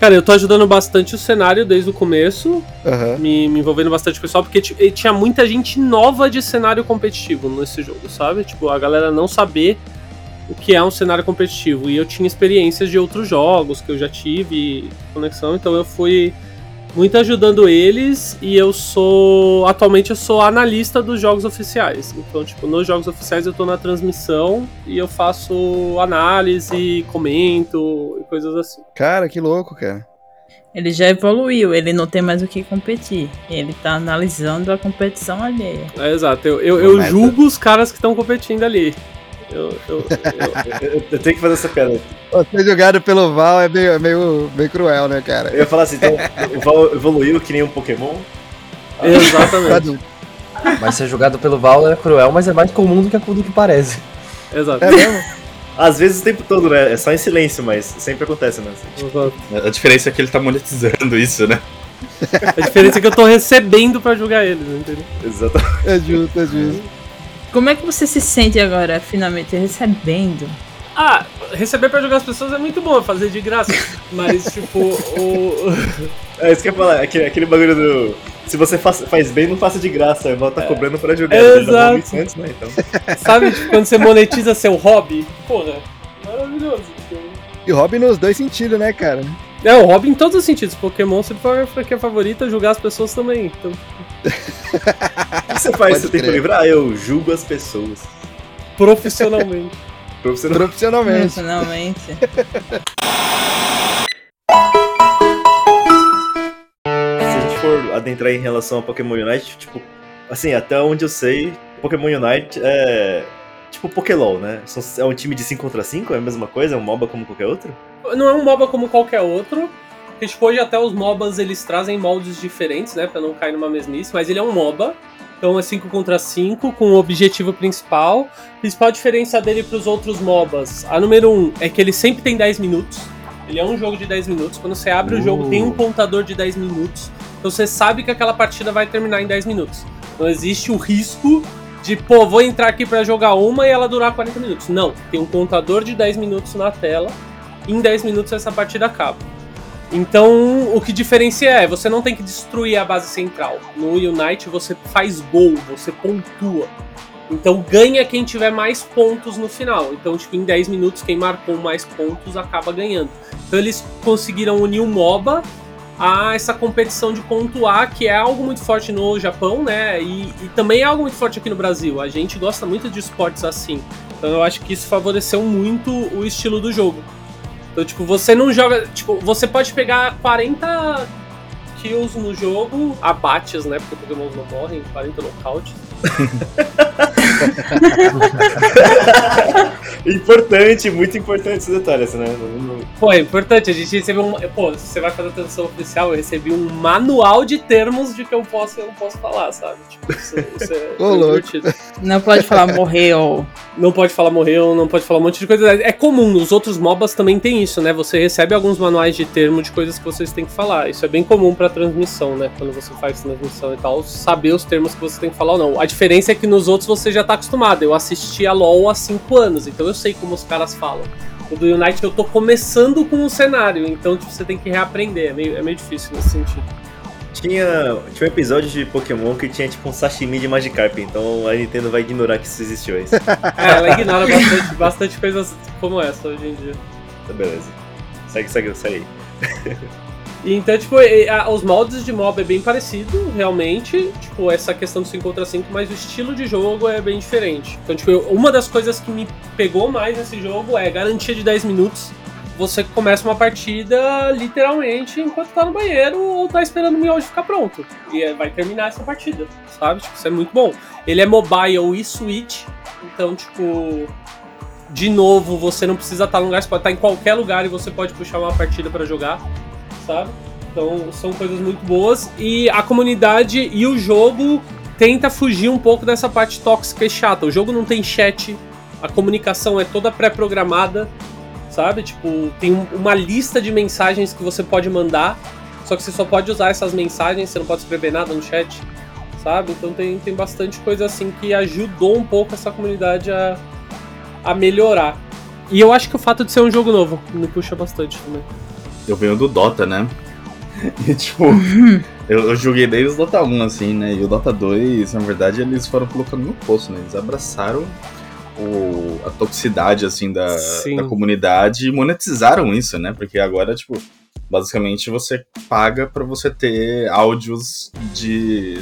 Cara, eu tô ajudando bastante o cenário desde o começo, Aham. me, me envolvendo bastante com o pessoal, porque ti- tinha muita gente nova de cenário competitivo nesse jogo, sabe? Tipo, a galera não saber o que é um cenário competitivo. E eu tinha experiências de outros jogos que eu já tive conexão, então eu fui muito ajudando eles e eu sou atualmente eu sou analista dos jogos oficiais. Então, tipo, nos jogos oficiais eu tô na transmissão e eu faço análise, comento e coisas assim. Cara, que louco, cara. Ele já evoluiu, ele não tem mais o que competir. Ele tá analisando a competição alheia. É, exato, eu, eu, eu julgo os caras que estão competindo ali. Eu, eu, eu- Eu, tenho que fazer essa piada. Ser jogado pelo Val é meio, é meio, meio cruel, né, cara? Eu ia falar assim, então, o Val evoluiu que nem um Pokémon. exatamente. Mas ser jogado pelo Val é cruel, mas é mais comum do que, do que parece. exato. É mesmo? Às vezes o tempo todo, né? É só em silêncio, mas sempre acontece, né? exato. A diferença é que ele tá monetizando isso, né? [laughs] A diferença é que eu tô recebendo pra jogar eles, entendeu? Exatamente. É justo, é justo. Como é que você se sente agora, finalmente, recebendo? Ah, receber pra jogar as pessoas é muito bom, fazer de graça. Mas, [laughs] tipo, o. [laughs] É isso que eu ia falar, aquele, aquele bagulho do. Se você faz, faz bem, não faça de graça. O Val tá cobrando pra jogar. É, exato. antes, né? Então. Sabe, tipo, quando você [laughs] monetiza seu hobby? Porra, maravilhoso. E hobby nos dois sentidos, né, cara? É, o hobby em todos os sentidos. Pokémon sempre foi a franquia favorita, jogar as pessoas também. Então, O que você faz tempo crer. livre? Ah, eu julgo as pessoas. profissionalmente. [laughs] Profissional. Profissionalmente. Personalmente. Se a gente for adentrar em relação a Pokémon Unite, tipo, assim, até onde eu sei, Pokémon Unite é. Tipo Pokélol, né? É um time de 5 contra 5? É a mesma coisa? É um MOBA como qualquer outro? Não é um MOBA como qualquer outro. Porque, tipo, hoje até os MOBAs eles trazem moldes diferentes, né? Pra não cair numa mesmice. Mas ele é um MOBA. Então é 5 contra 5, com o objetivo principal. A principal diferença dele pros outros MOBAs. A número 1 um é que ele sempre tem 10 minutos. Ele é um jogo de 10 minutos. Quando você abre o jogo, tem um contador de 10 minutos. Então você sabe que aquela partida vai terminar em 10 minutos. Não existe o risco de, pô, vou entrar aqui pra jogar uma e ela durar 40 minutos. Não, tem um contador de 10 minutos na tela. Em 10 minutos essa partida acaba. Então, o que diferencia é, você não tem que destruir a base central. No Unite você faz gol, você pontua. Então ganha quem tiver mais pontos no final. Então, tipo, em 10 minutos, quem marcou mais pontos acaba ganhando. Então eles conseguiram unir o MOBA a essa competição de pontuar, que é algo muito forte no Japão, né? E, e também é algo muito forte aqui no Brasil. A gente gosta muito de esportes assim. Então eu acho que isso favoreceu muito o estilo do jogo. Então, tipo, você não joga. Tipo, você pode pegar 40 kills no jogo, abates, né? Porque Pokémon não morrem, 40 nocaute. [laughs] Importante, muito importante esse detalhe, assim, né? Pô, é importante, a gente recebeu um. Pô, se você vai fazer a tradução oficial, eu recebi um manual de termos de que eu posso e eu não posso falar, sabe? Tipo, isso, isso é divertido. Não pode falar [laughs] morreu. Não pode falar morreu, não pode falar um monte de coisa. É comum, os outros MOBAs também tem isso, né? Você recebe alguns manuais de termo de coisas que vocês têm que falar. Isso é bem comum pra transmissão, né? Quando você faz transmissão e tal, saber os termos que você tem que falar ou não. A diferença é que nos outros você já tá acostumado. Eu assisti a LoL há 5 anos, então eu sei como os caras falam. O do Unite eu tô começando com o cenário, então tipo, você tem que reaprender. É meio, é meio difícil nesse sentido. Tinha, tinha um episódio de Pokémon que tinha tipo um sashimi de Magikarp, então a Nintendo vai ignorar que isso existiu aí. [laughs] É, ela ignora bastante, bastante coisas como essa hoje em dia. Tá beleza. Segue, segue, segue aí. [laughs] Então, tipo, os moldes de mob é bem parecido, realmente. Tipo, essa questão do 5 contra 5, mas o estilo de jogo é bem diferente. Então, tipo, uma das coisas que me pegou mais nesse jogo é garantia de 10 minutos. Você começa uma partida literalmente enquanto tá no banheiro ou tá esperando o miojo ficar pronto. E é, vai terminar essa partida, sabe? Tipo, isso é muito bom. Ele é mobile e Switch, então, tipo. De novo, você não precisa estar no lugar, você pode estar em qualquer lugar e você pode puxar uma partida pra jogar sabe? Então são coisas muito boas e a comunidade e o jogo tenta fugir um pouco dessa parte tóxica e chata. O jogo não tem chat, a comunicação é toda pré-programada, sabe? Tipo, tem um- uma lista de mensagens que você pode mandar, só que você só pode usar essas mensagens, você não pode escrever nada no chat, sabe? Então tem, tem bastante coisa assim que ajudou um pouco essa comunidade a, a melhorar. E eu acho que o fato de ser um jogo novo me puxa bastante também. Eu venho do Dota, né? [laughs] E tipo, eu, eu joguei desde o Dota 1, assim, né? E o Dota 2, na verdade, eles foram colocando no poço, né? Eles abraçaram o, a toxicidade, assim, da, da comunidade e monetizaram isso, né? Porque agora, tipo, basicamente você paga pra você ter áudios de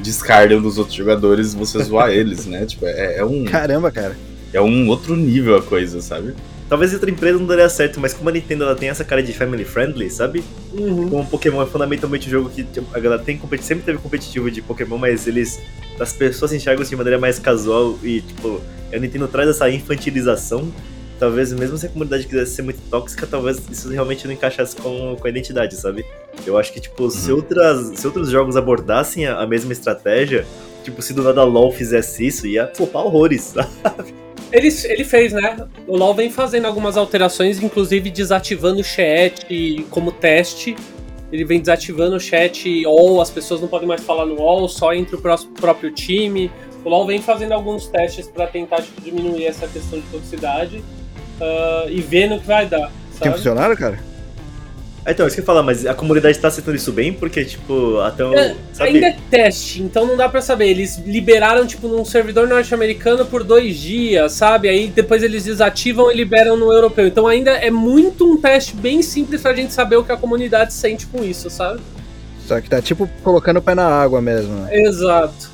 descarga dos outros jogadores e você zoar [laughs] eles, né? Tipo, é, é um, Caramba, cara. é um outro nível a coisa, sabe? Talvez outra empresa não daria certo, mas como a Nintendo ela tem essa cara de family friendly, sabe? Uhum. Como Pokémon é fundamentalmente um jogo que tipo, a galera tem sempre teve competitivo de Pokémon, mas eles. As pessoas enxergam isso de maneira mais casual e, tipo, a Nintendo traz essa infantilização. Talvez, mesmo se a comunidade quisesse ser muito tóxica, talvez isso realmente não encaixasse com, com a identidade, sabe? Eu acho que, tipo, se, outras, se outros jogos abordassem a, a mesma estratégia, tipo, se do nada LoL fizesse isso, ia flopar horrores, [laughs] sabe? Ele, ele fez, né? O LoL vem fazendo algumas alterações, inclusive desativando o chat como teste. Ele vem desativando o chat all, as pessoas não podem mais falar no all, só entre o pró- próprio time. O LoL vem fazendo alguns testes pra tentar tipo, diminuir essa questão de toxicidade ah, e vendo o que vai dar. Tem Sabe? funcionário, cara? Ah, Então, isso que eu ia falar, mas a comunidade tá aceitando isso bem, porque, tipo, até o. É? Ainda é teste, então não dá pra saber. Eles liberaram, tipo, num servidor norte-americano por dois dias, sabe? Aí depois eles desativam e liberam no europeu. Então ainda é muito um teste bem simples pra gente saber o que a comunidade sente com isso, sabe? Só que tá tipo colocando o pé na água mesmo. né? Exato.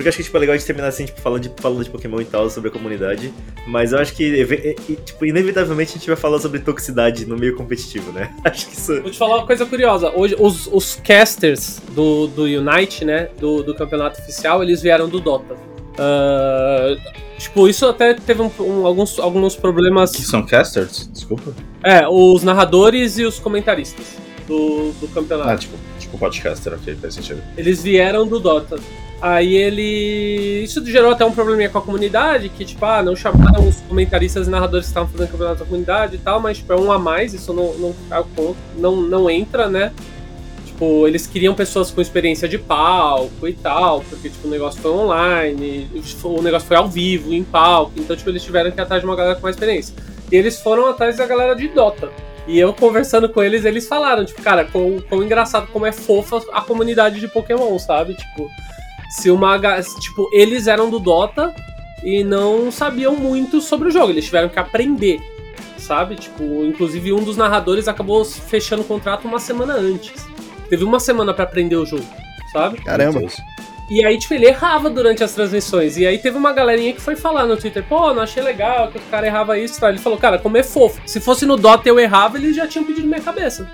Porque eu acho que tipo, é legal de terminar assim, tipo, falando de, falando de Pokémon e tal, sobre a comunidade. Mas eu acho que, tipo, inevitavelmente a gente vai falar sobre toxicidade no meio competitivo, né? [laughs] Acho que isso. Vou te falar uma coisa curiosa. Hoje, os, os casters do, do Unite, né? Do, do campeonato oficial, eles vieram do Dota. Ah, tipo, isso até teve um- um- alguns, alguns problemas. Que são casters? Desculpa. É, os narradores e os comentaristas do, do campeonato. Ah, tipo, tipo podcaster, ok, faz sentido. Eles vieram do Dota. Aí ele. Isso gerou até um probleminha com a comunidade, que, tipo, ah, não chamaram os comentaristas e narradores que estavam fazendo campeonato da comunidade e tal, mas tipo, é um a mais, isso não, não, não, não entra, né? Tipo, eles queriam pessoas com experiência de palco e tal, porque tipo, o negócio foi online, o negócio foi ao vivo, em palco, então tipo, eles tiveram que ir atrás de uma galera com mais experiência. E eles foram atrás da galera de Dota. E eu conversando com eles, eles falaram, tipo, cara, quão engraçado, como é fofa a comunidade de Pokémon, sabe? Tipo, se uma. Tipo, eles eram do Dota e não sabiam muito sobre o jogo, eles tiveram que aprender, sabe? Tipo, inclusive um dos narradores acabou fechando o contrato uma semana antes. Teve uma semana pra aprender o jogo, sabe? Caramba. E aí, tipo, ele errava durante as transmissões. E aí teve uma galerinha que foi falar no Twitter, pô, não achei legal que o cara errava isso e tal. Ele falou, cara, como é fofo. Se fosse no Dota eu errava, eles já tinham pedido minha cabeça.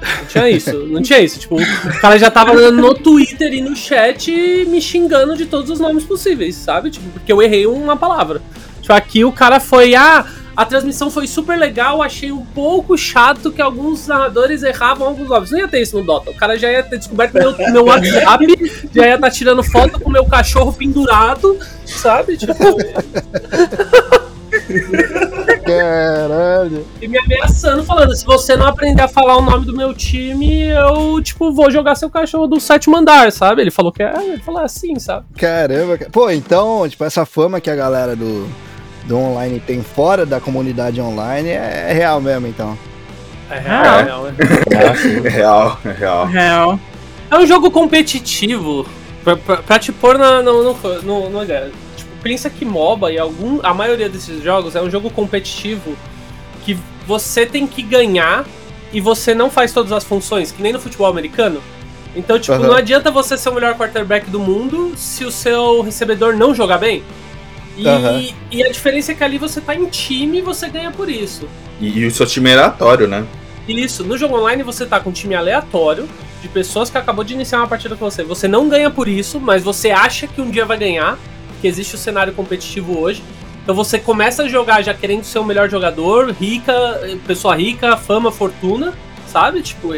Não tinha isso, não tinha isso. Tipo, o cara já tava no Twitter e no chat me xingando de todos os nomes possíveis, sabe? Tipo, porque eu errei uma palavra. Tipo, aqui o cara foi, ah, a transmissão foi super legal, achei um pouco chato que alguns narradores erravam alguns nomes. Não ia ter isso no Dota. O cara já ia ter descoberto meu, meu WhatsApp, já ia estar tá tirando foto com meu cachorro pendurado, sabe? Tipo. [laughs] Caralho. E me ameaçando, falando: se você não aprender a falar o nome do meu time, eu, tipo, vou jogar seu cachorro do sétimo andar, sabe? Ele falou que é. Ele falou assim, sabe? Caramba. Pô, então, tipo, essa fama que a galera do, do online tem fora da comunidade online é, real mesmo, então. É real, é real, né? é real, é real. Real. É um jogo competitivo. Pra, pra, pra te pôr na, no, no, no, no pensa que MOBA e algum, a maioria desses jogos é um jogo competitivo que você tem que ganhar e você não faz todas as funções, que nem no futebol americano. Então, tipo, uhum. não adianta você ser o melhor quarterback do mundo se o seu recebedor não jogar bem. E, uhum. e a diferença é que ali você tá em time e você ganha por isso. E, e o seu time é aleatório, né? Isso, no jogo online você tá com um time aleatório de pessoas que acabou de iniciar uma partida com você. Você não ganha por isso, mas você acha que um dia vai ganhar que existe o cenário competitivo hoje. Então você começa a jogar já querendo ser o melhor jogador, rica, pessoa rica, fama, fortuna, sabe? Tipo,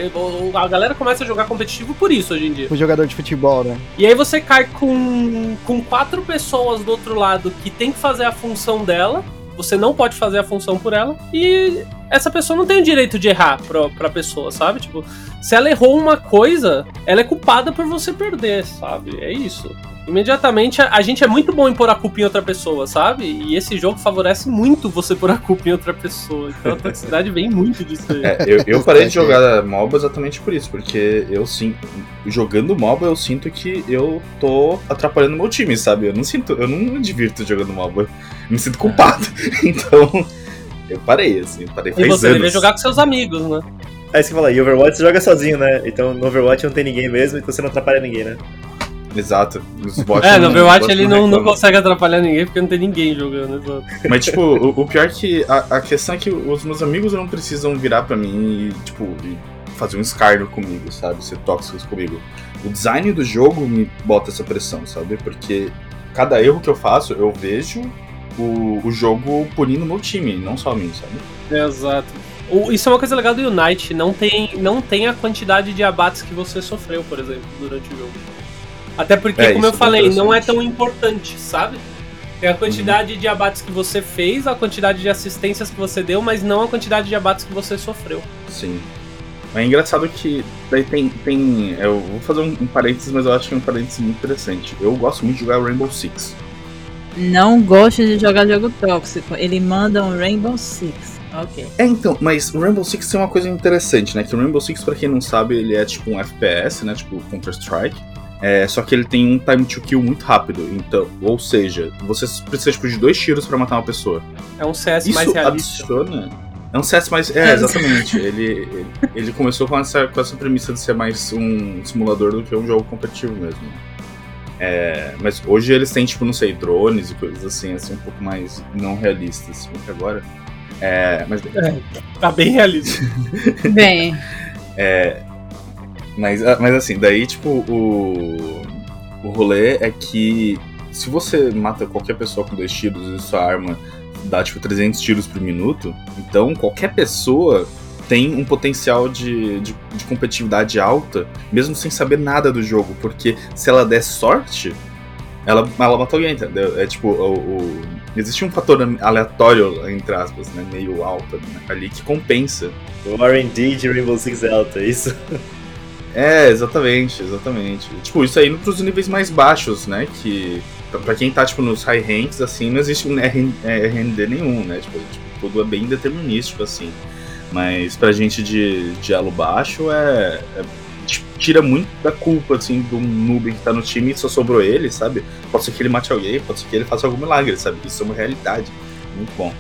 a galera começa a jogar competitivo por isso hoje em dia. O jogador de futebol, né? E aí você cai com, com quatro pessoas do outro lado que tem que fazer a função dela. Você não pode fazer a função por ela. E essa pessoa não tem o direito de errar pra, pra pessoa, sabe? Tipo, se ela errou uma coisa, ela é culpada por você perder, sabe? É isso imediatamente a, gente é muito bom em pôr a culpa em outra pessoa, sabe? E esse jogo favorece muito você pôr a culpa em outra pessoa. Então a toxicidade [laughs] vem muito disso aí. É, eu, eu parei de jogar MOBA exatamente por isso, porque eu sinto. Jogando MOBA, eu sinto que eu tô atrapalhando meu time, sabe? Eu não sinto. Eu não me divirto jogando MOBA. Eu me sinto culpado. [laughs] Então. Eu parei, assim, parei faz E você deveria jogar com seus amigos, né? É isso que fala, e Overwatch você joga sozinho, né? Então no Overwatch não tem ninguém mesmo, então você não atrapalha ninguém, né? Exato. Os [laughs] bots é, no Overwatch ele não, não consegue atrapalhar ninguém porque não tem ninguém jogando. Exato. Mas, tipo, o, o pior é que a, a, questão é que os meus amigos não precisam virar pra mim e, tipo, fazer um escárnio comigo, sabe? Ser tóxicos comigo. O design do jogo me bota essa pressão, sabe? Porque cada erro que eu faço, eu vejo o, o jogo punindo meu time, não só a mim, sabe? Exato. Isso é uma coisa legal do Unite, não tem, não tem a quantidade de abates que você sofreu, por exemplo, durante o jogo. Até porque, é, como eu falei, não é tão importante, sabe? É a quantidade uhum. de abates que você fez, a quantidade de assistências que você deu, mas não a quantidade de abates que você sofreu. Sim. É engraçado que daí tem. tem eu vou fazer um, um parênteses, mas eu acho que é um parênteses muito interessante. Eu gosto muito de jogar Rainbow Six. Não gosto de jogar jogo tóxico. Ele manda um Rainbow Six. Ok. É, então, mas o Rainbow Six tem uma coisa interessante, né? Que o Rainbow Six, pra quem não sabe, ele é tipo um FPS, né? Tipo Counter-Strike. É, só que ele tem um time to kill muito rápido. Então, ou seja, você precisa tipo, de dois tiros para matar uma pessoa. É um CS Isso mais realista. Adiciona, é um CS mais. É, exatamente. [laughs] ele, ele, ele, começou com essa, com essa premissa de ser mais um simulador do que um jogo competitivo mesmo. É, mas hoje eles têm, tipo, não sei, drones e coisas assim, assim, um pouco mais não realistas. Assim, que agora. É, mas. É, tá bem realista. [laughs] bem. É, mas, ah, mas assim, daí, tipo, o, o rolê é que se você mata qualquer pessoa com dois tiros e sua arma dá, tipo, 300 tiros por minuto, então qualquer pessoa tem um potencial de, de, de, competitividade alta, mesmo sem saber nada do jogo, porque se ela der sorte, ela, ela mata alguém, entendeu? É tipo, o, o existe um fator aleatório, entre aspas, né, meio alto né, ali, que compensa. O R&D de Rainbow Six é alto, é isso? É, exatamente, exatamente. Tipo, isso aí pros níveis mais baixos, né? Que pra quem tá, tipo, nos high ranks, assim, não existe um RND nenhum, né? Tipo, tipo, tudo é bem determinístico, assim. Mas pra gente de, de elo baixo é, é tira muito da culpa, assim, do noob que tá no time e só sobrou ele, sabe? Pode ser que ele mate alguém, pode ser que ele faça algum milagre, sabe? Isso é uma realidade. Muito bom.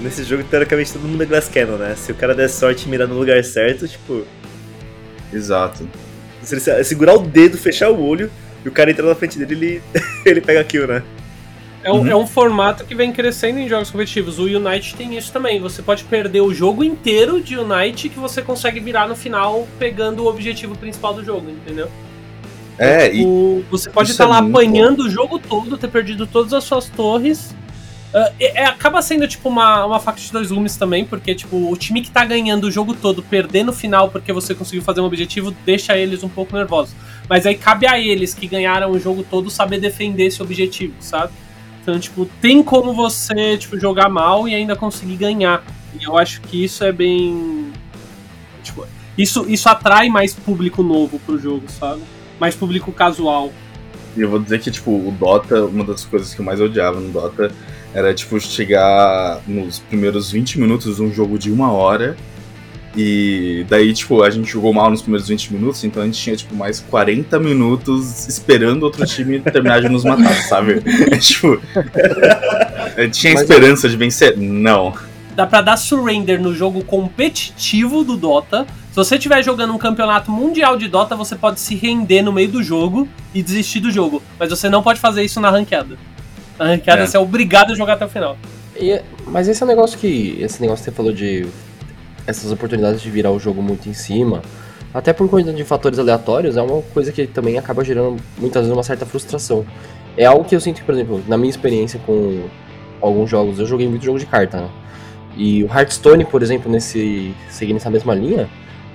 Nesse jogo, teoricamente, todo mundo é Glass Cannon, né? Se o cara der sorte e mirar no lugar certo, tipo, Exato. Se ele segurar o dedo, fechar o olho, e o cara entrar na frente dele, ele, [laughs] ele pega kill, né? É, um- Uhum. é um formato que vem crescendo em jogos competitivos. O Unite tem isso também. Você pode perder o jogo inteiro de Unite que você consegue virar no final pegando o objetivo principal do jogo, entendeu? É, e O- você pode estar é lá muito apanhando o jogo todo, ter perdido todas as suas torres. Ah, é- é- acaba sendo tipo uma, uma faca de dois gumes também, porque tipo, o time que tá ganhando o jogo todo, perder no final porque você conseguiu fazer um objetivo, deixa eles um pouco nervosos. Mas aí cabe a eles que ganharam o jogo todo saber defender esse objetivo, sabe? Então, tipo, tem como você tipo, jogar mal e ainda conseguir ganhar. E eu acho que isso é bem. Tipo, isso, isso atrai mais público novo pro jogo, sabe? Mais público casual. E eu vou dizer que, tipo, o Dota, uma das coisas que eu mais odiava no Dota era, tipo, chegar nos primeiros 20 minutos de um jogo de uma hora. E daí, tipo, a gente jogou mal nos primeiros 20 minutos, então a gente tinha, tipo, mais 40 minutos esperando outro time terminar de nos matar, [laughs] sabe? É, tipo. tinha Mas- esperança de vencer? Não. Dá pra dar surrender no jogo competitivo do Dota. Se você estiver jogando um campeonato mundial de Dota, você pode se render no meio do jogo e desistir do jogo. Mas você não pode fazer isso na ranqueada. Na ranqueada É. você é obrigado a jogar até o final. E- mas esse é um negócio que. Esse negócio que você falou de. Essas oportunidades de virar o jogo muito em cima. Até por conta de fatores aleatórios, é uma coisa que também acaba gerando muitas vezes uma certa frustração. É algo que eu sinto por exemplo, na minha experiência com alguns jogos, eu joguei muito jogo de carta, né? E o Hearthstone, por exemplo, nesse. seguindo essa mesma linha,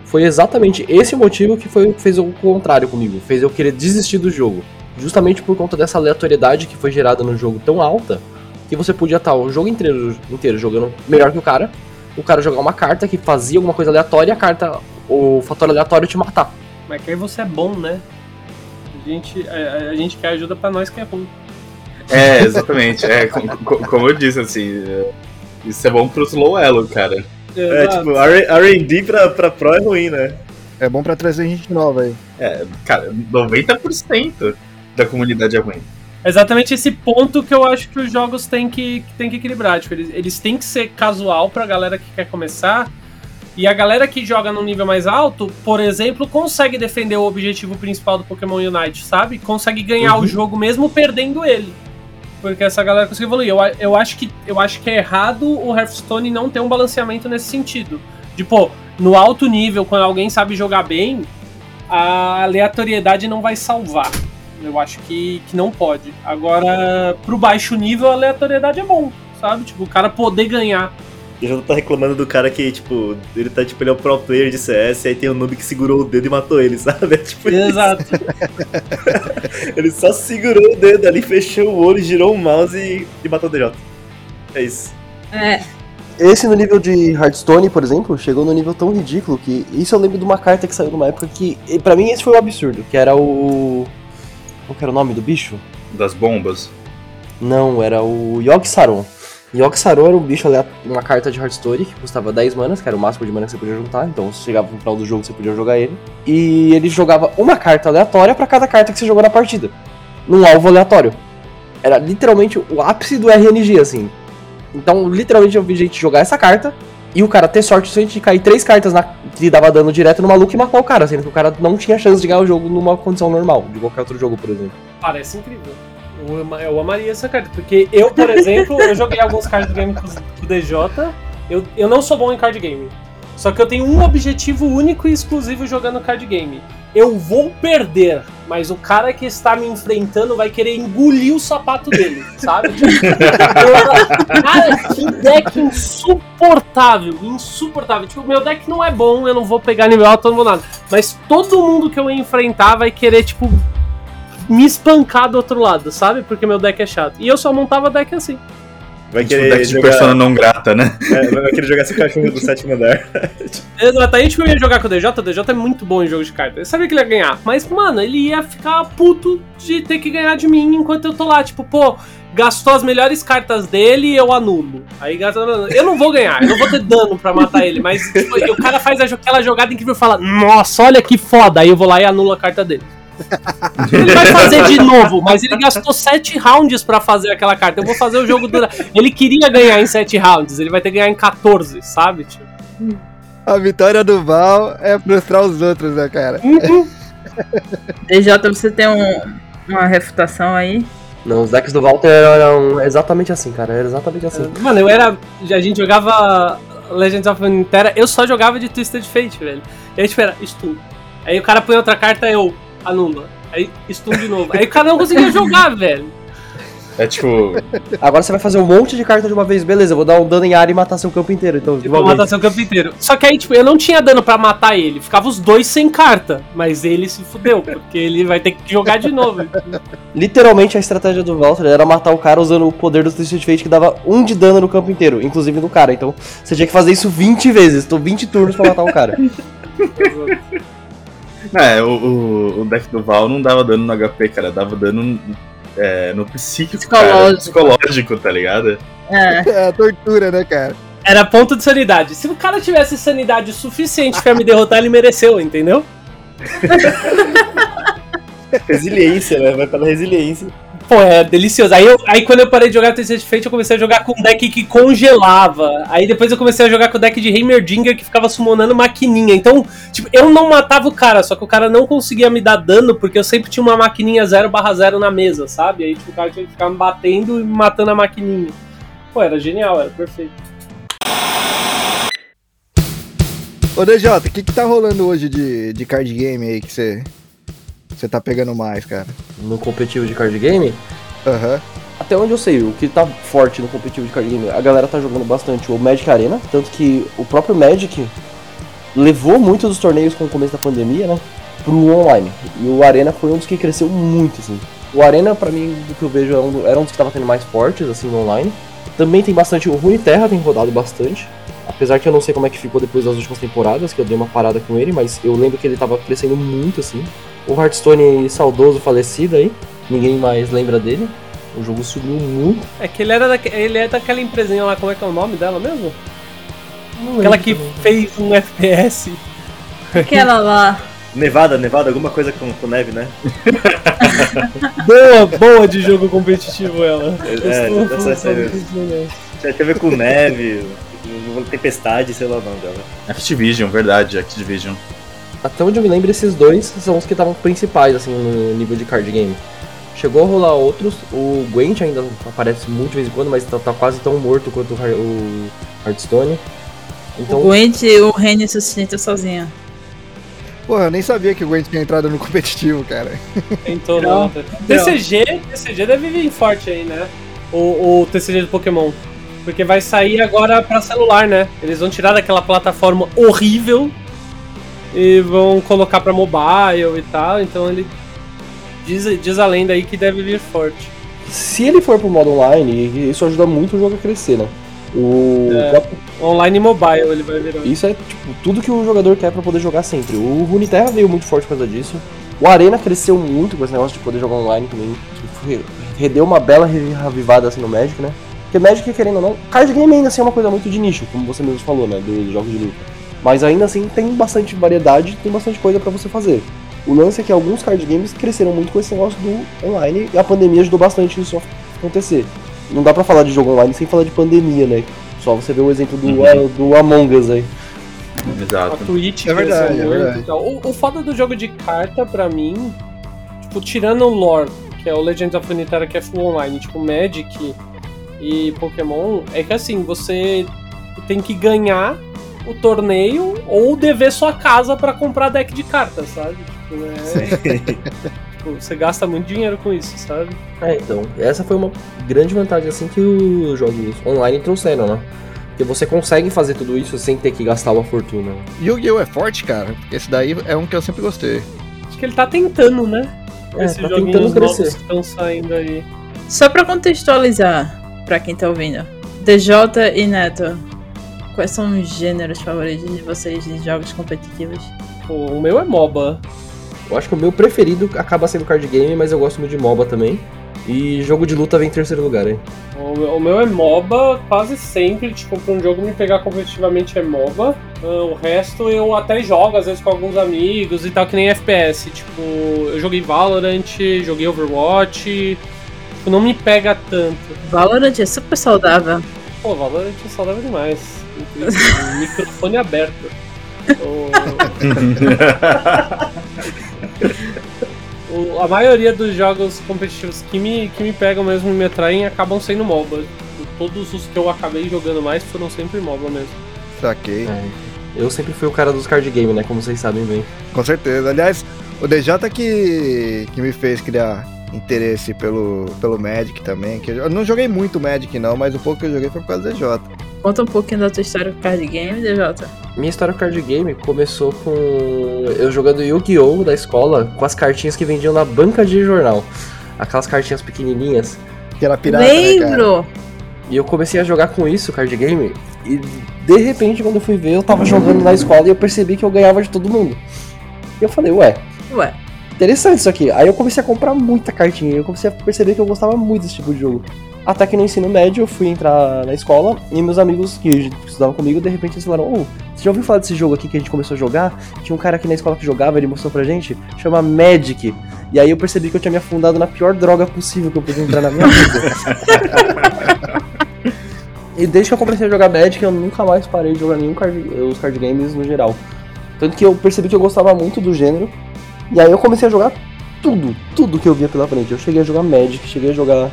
foi exatamente esse motivo que foi, fez o contrário comigo. Fez eu querer desistir do jogo. Justamente por conta dessa aleatoriedade que foi gerada no jogo tão alta que você podia estar o jogo inteiro, inteiro jogando melhor que o cara, o cara jogar uma carta que fazia alguma coisa aleatória e a carta, o fator aleatório te matar. Mas que aí você é bom, né? A gente, a, a gente quer ajuda pra nós que é ruim. É, exatamente. É, co- co- como eu disse, assim. é, Isso é bom pro slow elo, cara. É, Exato. tipo, R&D pra, pra Pro é ruim, né? É bom pra trazer gente nova aí. É, cara, 90% da comunidade é ruim. Exatamente esse ponto que eu acho que os jogos têm que, que, têm que equilibrar. Tipo, eles, eles têm que ser casual pra galera que quer começar. E a galera que joga num nível mais alto, por exemplo, consegue defender o objetivo principal do Pokémon Unite, sabe? Consegue ganhar o jogo mesmo perdendo ele. Porque essa galera consegue evoluir. Eu, eu, acho que, eu acho que é errado o Hearthstone não ter um balanceamento nesse sentido. Tipo, no alto nível, quando alguém sabe jogar bem, a aleatoriedade não vai salvar. Eu acho que, que não pode. Agora, pro baixo nível, a aleatoriedade é bom, sabe? Tipo, o cara poder ganhar. E já tá reclamando do cara que, tipo, ele tá, tipo, ele é o pro player de CS, e aí tem um noob que segurou o dedo e matou ele, [laughs] sabe? É tipo isso. Exato. [laughs] Ele só segurou o dedo ali, fechou o olho, girou o mouse e, e matou o DJ. É isso. É, Esse no nível de Hearthstone, por exemplo, chegou no nível tão ridículo que isso eu lembro de uma carta que saiu numa época que, pra mim esse foi um absurdo, que era o qual era o nome do bicho? Das bombas. Não, era o Yogg-Saron. Yogg-Saron era um bicho, uma carta de Hearthstone que custava 10 manas, que era o máximo de mana que você podia juntar, então se chegava no final do jogo você podia jogar ele. E ele jogava uma carta aleatória pra cada carta que você jogou na partida, num alvo aleatório. Era literalmente o ápice do RNG, assim. Então, literalmente eu vi gente jogar essa carta e o cara ter sorte o suficiente de cair três cartas na, que dava dano direto no maluco e matar o cara, sendo que o cara não tinha chance de ganhar o jogo numa condição normal, de qualquer outro jogo, por exemplo. Parece incrível. Eu, eu amaria essa carta. Porque eu, por exemplo, eu joguei alguns card game com, com o DJ. Eu, eu não sou bom em card game. Só que eu tenho um objetivo único e exclusivo jogando card game. Eu vou perder, mas o cara que está me enfrentando vai querer engolir o sapato dele, [laughs] sabe? Eu- cara, que deck insuportável, insuportável. Tipo, meu deck não é bom, eu não vou pegar nível alto, eu não vou nada. Mas todo mundo que eu enfrentar vai querer, tipo, me espancar do outro lado, sabe? Porque meu deck é chato. E eu só montava deck assim. Vai Tipo, querer deck de jogar, persona não grata, né? é, vai querer jogar esse cachorro do sétimo andar. [laughs] Exatamente, eu ia jogar com o DJ, o DJ é muito bom em jogo de carta. Eu sabia que ele ia ganhar. Mas, mano, ele ia ficar puto de ter que ganhar de mim enquanto eu tô lá. Tipo, pô, gastou as melhores cartas dele e eu anulo. Aí. Eu não vou ganhar, eu não vou ter dano pra matar ele. Mas tipo, o cara faz aquela jogada incrível e fala: Nossa, olha que foda. Aí eu vou lá e anulo a carta dele. Ele vai fazer de novo, mas ele gastou 7 rounds pra fazer aquela carta. Eu vou fazer o jogo durar. Ele queria ganhar em 7 rounds, ele vai ter que ganhar em 14, sabe? Tipo. A vitória do Val é frustrar os outros, né, cara? DJ, você tem um- uma refutação aí? Não, os decks do Walter eram exatamente assim, cara. Era exatamente assim. Mano, eu era. A gente jogava Legends of Runeterra, eu só jogava de Twisted Fate, velho. E aí, tipo, era stun. Aí o cara põe outra carta, eu anula. Aí stun de novo. [laughs] Aí o cara não conseguia jogar, velho. É tipo, Agora você vai fazer um monte de carta de uma vez, beleza, eu vou dar um dano em área e matar seu campo inteiro, então, de Eu vou vez. matar seu campo inteiro. Só que aí, tipo, eu não tinha dano pra matar ele. Ficava os dois sem carta. Mas ele se fudeu, porque ele vai ter que jogar de novo. Literalmente a estratégia do Walter era matar o cara usando o poder do Twisted Fate que dava um de dano no campo inteiro, inclusive no cara. Então você tinha que fazer isso 20 vezes, tô 20 turnos pra matar o cara. [laughs] é, o, o, o deck do Val não dava dano no HP, cara, dava dano é, no psíquico, cara, Psicológico. psicológico, tá ligado? É. É tortura, né, cara? Era ponto de sanidade. Se o cara tivesse sanidade suficiente pra me derrotar, ele mereceu, entendeu? [laughs] Resiliência, né? Vai pela resiliência. Pô, é delicioso. Aí, eu, aí quando eu parei de jogar Twisted Fate, eu comecei a jogar com um deck que congelava. Aí depois eu comecei a jogar com o deck de Heimerdinger que ficava summonando maquininha. Então, tipo, eu não matava o cara, só que o cara não conseguia me dar dano porque eu sempre tinha uma maquininha 0 0 na mesa, sabe? Aí tipo, o cara tinha que ficar me batendo e matando a maquininha. Pô, era genial, era perfeito. Ô, DJ, o que que tá rolando hoje de, de card game aí que você você tá pegando mais, cara? No competitivo de card game, Aham. até onde eu sei, o que tá forte no competitivo de card game, a galera tá jogando bastante o Magic Arena, tanto que o próprio Magic levou muitos dos torneios com o começo da pandemia, né, pro online. E o Arena foi um dos que cresceu muito, assim. O Arena, pra mim, do que eu vejo, era um, do- era um dos que tava tendo mais fortes, assim, no online. Também tem bastante, o Rune Terra tem rodado bastante. Apesar que eu não sei como é que ficou depois das últimas temporadas, que eu dei uma parada com ele, mas eu lembro que ele tava crescendo muito, assim. O Hearthstone saudoso falecido aí, ninguém mais lembra dele. O jogo subiu muito. É que ele era daque- ele é daquela empresinha lá, como é que é o nome dela mesmo? Não Aquela que fez um FPS. Aquela lá. [laughs] Nevada, nevada, alguma coisa com, com neve, né? [laughs] Boa, boa de jogo competitivo ela. É, Eu essa- essa é- Tinha que ver com neve, tempestade, sei lá o nome dela. Activision, verdade, Activision. Até onde eu me lembro, esses dois são os que estavam principais, assim, no nível de card game. Chegou a rolar outros, o Gwent ainda aparece muito de vez em quando, mas tá, tá quase tão morto quanto o, o Hearthstone. Então, O Gwent e o Rene sustenta sozinho. Porra, eu nem sabia que o Gwent tinha entrado no competitivo, cara. [laughs] Tentou Não. não. TCG, TCG deve vir forte aí, né? O, o TCG do Pokémon. Porque vai sair agora pra celular, né? Eles vão tirar daquela plataforma horrível e vão colocar pra mobile e tal. Então ele diz, diz a lenda aí que deve vir forte. se ele for pro modo online, isso ajuda muito o jogo a crescer, né? O É. próprio- Online e mobile ele vai virar. Isso é tipo tudo que o jogador quer pra poder jogar sempre. O Runeterra veio muito forte por causa disso. O Arena cresceu muito com esse negócio de poder jogar online também. Tipo, re- Redeu uma bela revivada assim no Magic, né? Porque Magic, querendo ou não, card game ainda assim é uma coisa muito de nicho, como você mesmo falou, né? Dos jogos de luta. Mas ainda assim tem bastante variedade, tem bastante coisa pra você fazer. O lance é que alguns card games cresceram muito com esse negócio do online e a pandemia ajudou bastante isso a acontecer. Não dá pra falar de jogo online sem falar de pandemia, né? Só você vê o exemplo do, Uhum. do Among Us aí. A Exato. Twitch É verdade, é muito verdade. e tal. O, o foda do jogo de carta, pra mim, tipo, tirando o lore, que é o Legends of Runeterra, que é full online, tipo, Magic e Pokémon, é que assim, você tem que ganhar o torneio ou dever sua casa pra comprar deck de cartas, sabe? Tipo, é, [laughs] tipo, você gasta muito dinheiro com isso, sabe? É, então, essa foi uma grande vantagem assim que os jogos online trouxeram, né? Porque você consegue fazer tudo isso sem ter que gastar uma fortuna. Yu-Gi-Oh! é forte, cara. Esse daí é um que eu sempre gostei. Acho que ele tá tentando, né? É, Esses tá tentando novos crescer. que estão saindo aí. Só pra contextualizar, pra quem tá ouvindo. DJ e Neto, quais são os gêneros favoritos de vocês de jogos competitivos? Pô, o meu é MOBA. Eu acho que o meu preferido acaba sendo card game, mas eu gosto muito de MOBA também. E jogo de luta vem em terceiro lugar, hein? O meu, o meu é MOBA quase sempre, tipo, pra um jogo me pegar competitivamente é MOBA. Ah, o resto eu até jogo, às vezes com alguns amigos e tal, que nem FPS. Tipo, eu joguei Valorant, joguei Overwatch. Tipo, não me pega tanto. Valorant é super saudável. Pô, Valorant é saudável demais. [laughs] Microfone aberto. O, [laughs] o- a maioria dos jogos competitivos que me, que me pegam mesmo e me atraem acabam sendo MOBA. Todos os que eu acabei jogando mais foram sempre MOBA mesmo. Saquei. É, eu sempre fui o cara dos card game, né? Como vocês sabem bem. Com certeza. Aliás, o DJ que, que me fez criar interesse pelo, pelo Magic também. Que eu não joguei muito Magic não, mas o pouco que eu joguei foi por causa do DJ. Conta um pouquinho da tua história com card game, DJ. Minha história com card game começou com eu jogando Yu-Gi-Oh! da escola com as cartinhas que vendiam na banca de jornal. Aquelas cartinhas pequenininhas. Que era pirata, né? Lembro! E eu comecei a jogar com isso, card game, e de repente, quando eu fui ver, eu tava jogando na escola e eu percebi que eu ganhava de todo mundo. E eu falei, ué, Ué, interessante isso aqui. Aí eu comecei a comprar muita cartinha, eu comecei a perceber que eu gostava muito desse tipo de jogo. Até que no ensino médio eu fui entrar na escola e meus amigos que estudavam comigo, de repente eles falaram, ô, você já ouviu falar desse jogo aqui que a gente começou a jogar? Tinha um cara aqui na escola que jogava, ele mostrou pra gente, chama Magic. E aí eu percebi que eu tinha me afundado na pior droga possível que eu podia entrar na minha vida. [laughs] E desde que eu comecei a jogar Magic, eu nunca mais parei de jogar nenhum card, os card games no geral. Tanto que eu percebi que eu gostava muito do gênero. E aí eu comecei a jogar tudo, tudo que eu via pela frente. Eu cheguei a jogar Magic, cheguei a jogar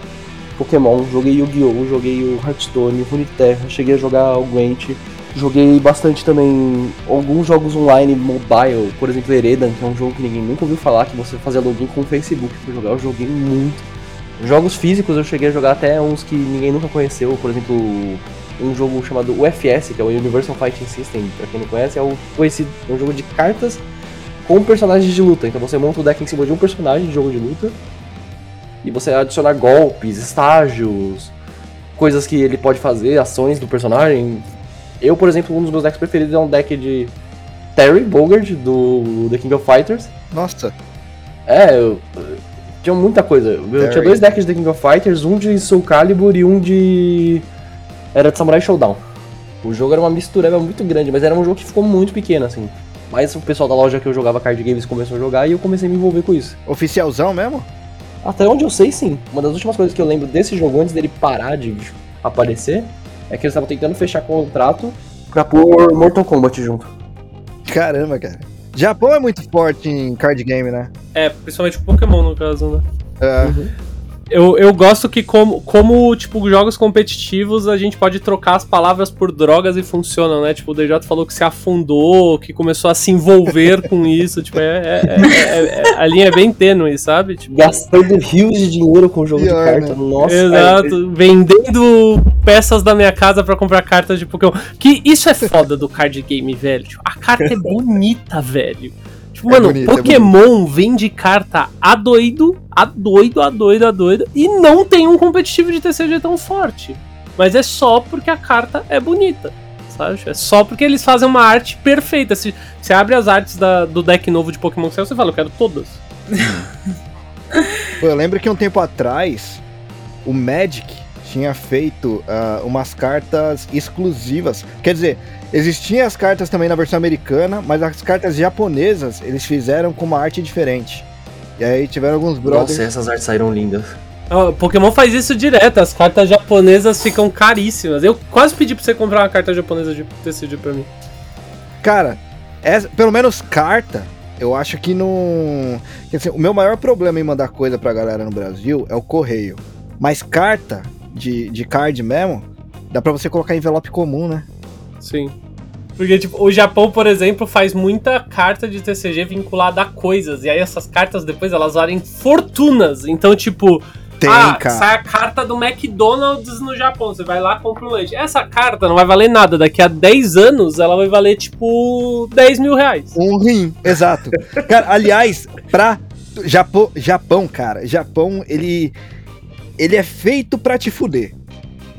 Pokémon, joguei Yu-Gi-Oh!, joguei o Hearthstone, Runeterra, cheguei a jogar o Gwent. Joguei bastante também alguns jogos online mobile, por exemplo, Eredan, que é um jogo que ninguém nunca ouviu falar, que você fazia login com o Facebook pra jogar. Eu joguei muito. Jogos físicos eu cheguei a jogar até uns que ninguém nunca conheceu, por exemplo, um jogo chamado UFS, que é o Universal Fighting System, pra quem não conhece, é o conhecido, é um jogo de cartas com personagens de luta. Então você monta o deck em cima de um personagem de jogo de luta e você adiciona golpes, estágios, coisas que ele pode fazer, ações do personagem. Eu, por exemplo, um dos meus decks preferidos é um deck de Terry Bogard do The King of Fighters. Nossa, É, eu, tinha muita coisa. Eu Terry. tinha dois decks de The King of Fighters, um de Soul Calibur e um de. Era de Samurai Showdown. O jogo era uma mistureba muito grande, mas era um jogo que ficou muito pequeno, assim. Mas o pessoal da loja que eu jogava card games começou a jogar e eu comecei a me envolver com isso. oficialzão mesmo? Até onde eu sei, sim. Uma das últimas coisas que eu lembro desse jogo antes dele parar de aparecer é que eles estavam tentando fechar contrato pra pôr Mortal Kombat junto. Caramba, cara. Japão é muito forte em card game, né? É, principalmente o Pokémon no caso, né? É. Eu, eu gosto que, como, como, tipo, jogos competitivos, a gente pode trocar as palavras por drogas e funcionam, né? Tipo, o DJ falou que se afundou, que começou a se envolver com isso. Tipo, é, é- é- é- a linha é bem tênue, sabe? Tipo, Gastando rios de dinheiro com o jogo Pior, de carta. né? Nossa, Exato, vendendo peças da minha casa pra comprar cartas de Pokémon. Que isso é foda do card game, velho. Tipo, a carta é bonita, velho. É mano, bonito, é Pokémon vende carta a doido, a doido, a doido, a doido, e não tem um competitivo de TCG tão forte. Mas é só porque a carta é bonita. Sabe? É só porque eles fazem uma arte perfeita. Se você abre as artes da- do deck novo de Pokémon saiu, você fala, eu quero todas. [laughs] Pô, eu lembro que um tempo atrás o Magic tinha feito ah, umas cartas exclusivas. Quer dizer, existiam as cartas também na versão americana, mas as cartas japonesas eles fizeram com uma arte diferente. E aí tiveram alguns brothers. Nossa, essas artes saíram lindas. Ó, Pokémon faz isso direto, as cartas japonesas ficam caríssimas. Eu quase pedi pra você comprar uma carta japonesa de TCG pra mim. Cara, essa- pelo menos carta, eu acho que não. dizer, o meu maior problema em mandar coisa pra galera no Brasil é o correio. Mas carta de, de card mesmo, dá pra você colocar em envelope comum, né? Sim. Porque, tipo, o Japão, por exemplo, faz muita carta de TCG vinculada a coisas. E aí essas cartas depois elas valem fortunas. Então, tipo, Tem, ah, cara. sai a carta do McDonald's no Japão. Você vai lá compra um lanche. Essa carta não vai valer nada. Daqui a 10 anos ela vai valer, tipo, 10 mil reais. Um rim, exato. [laughs] Cara, aliás, pra Japão, Japão, cara, Japão, ele ele é feito pra te fuder.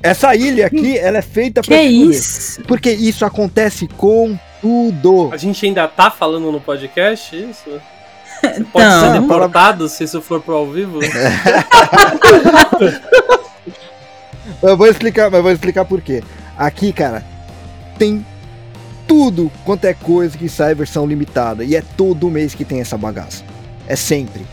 Essa ilha aqui, ela é feita pra que te fuder. isso? Porque isso acontece com tudo. A gente ainda tá falando no podcast isso? Você pode Não. ser deportado se isso for pro ao vivo? [laughs] Eu vou explicar, mas eu vou explicar por quê. Aqui, cara, tem tudo quanto é coisa que sai versão limitada. E é todo mês que tem essa bagaça. É sempre.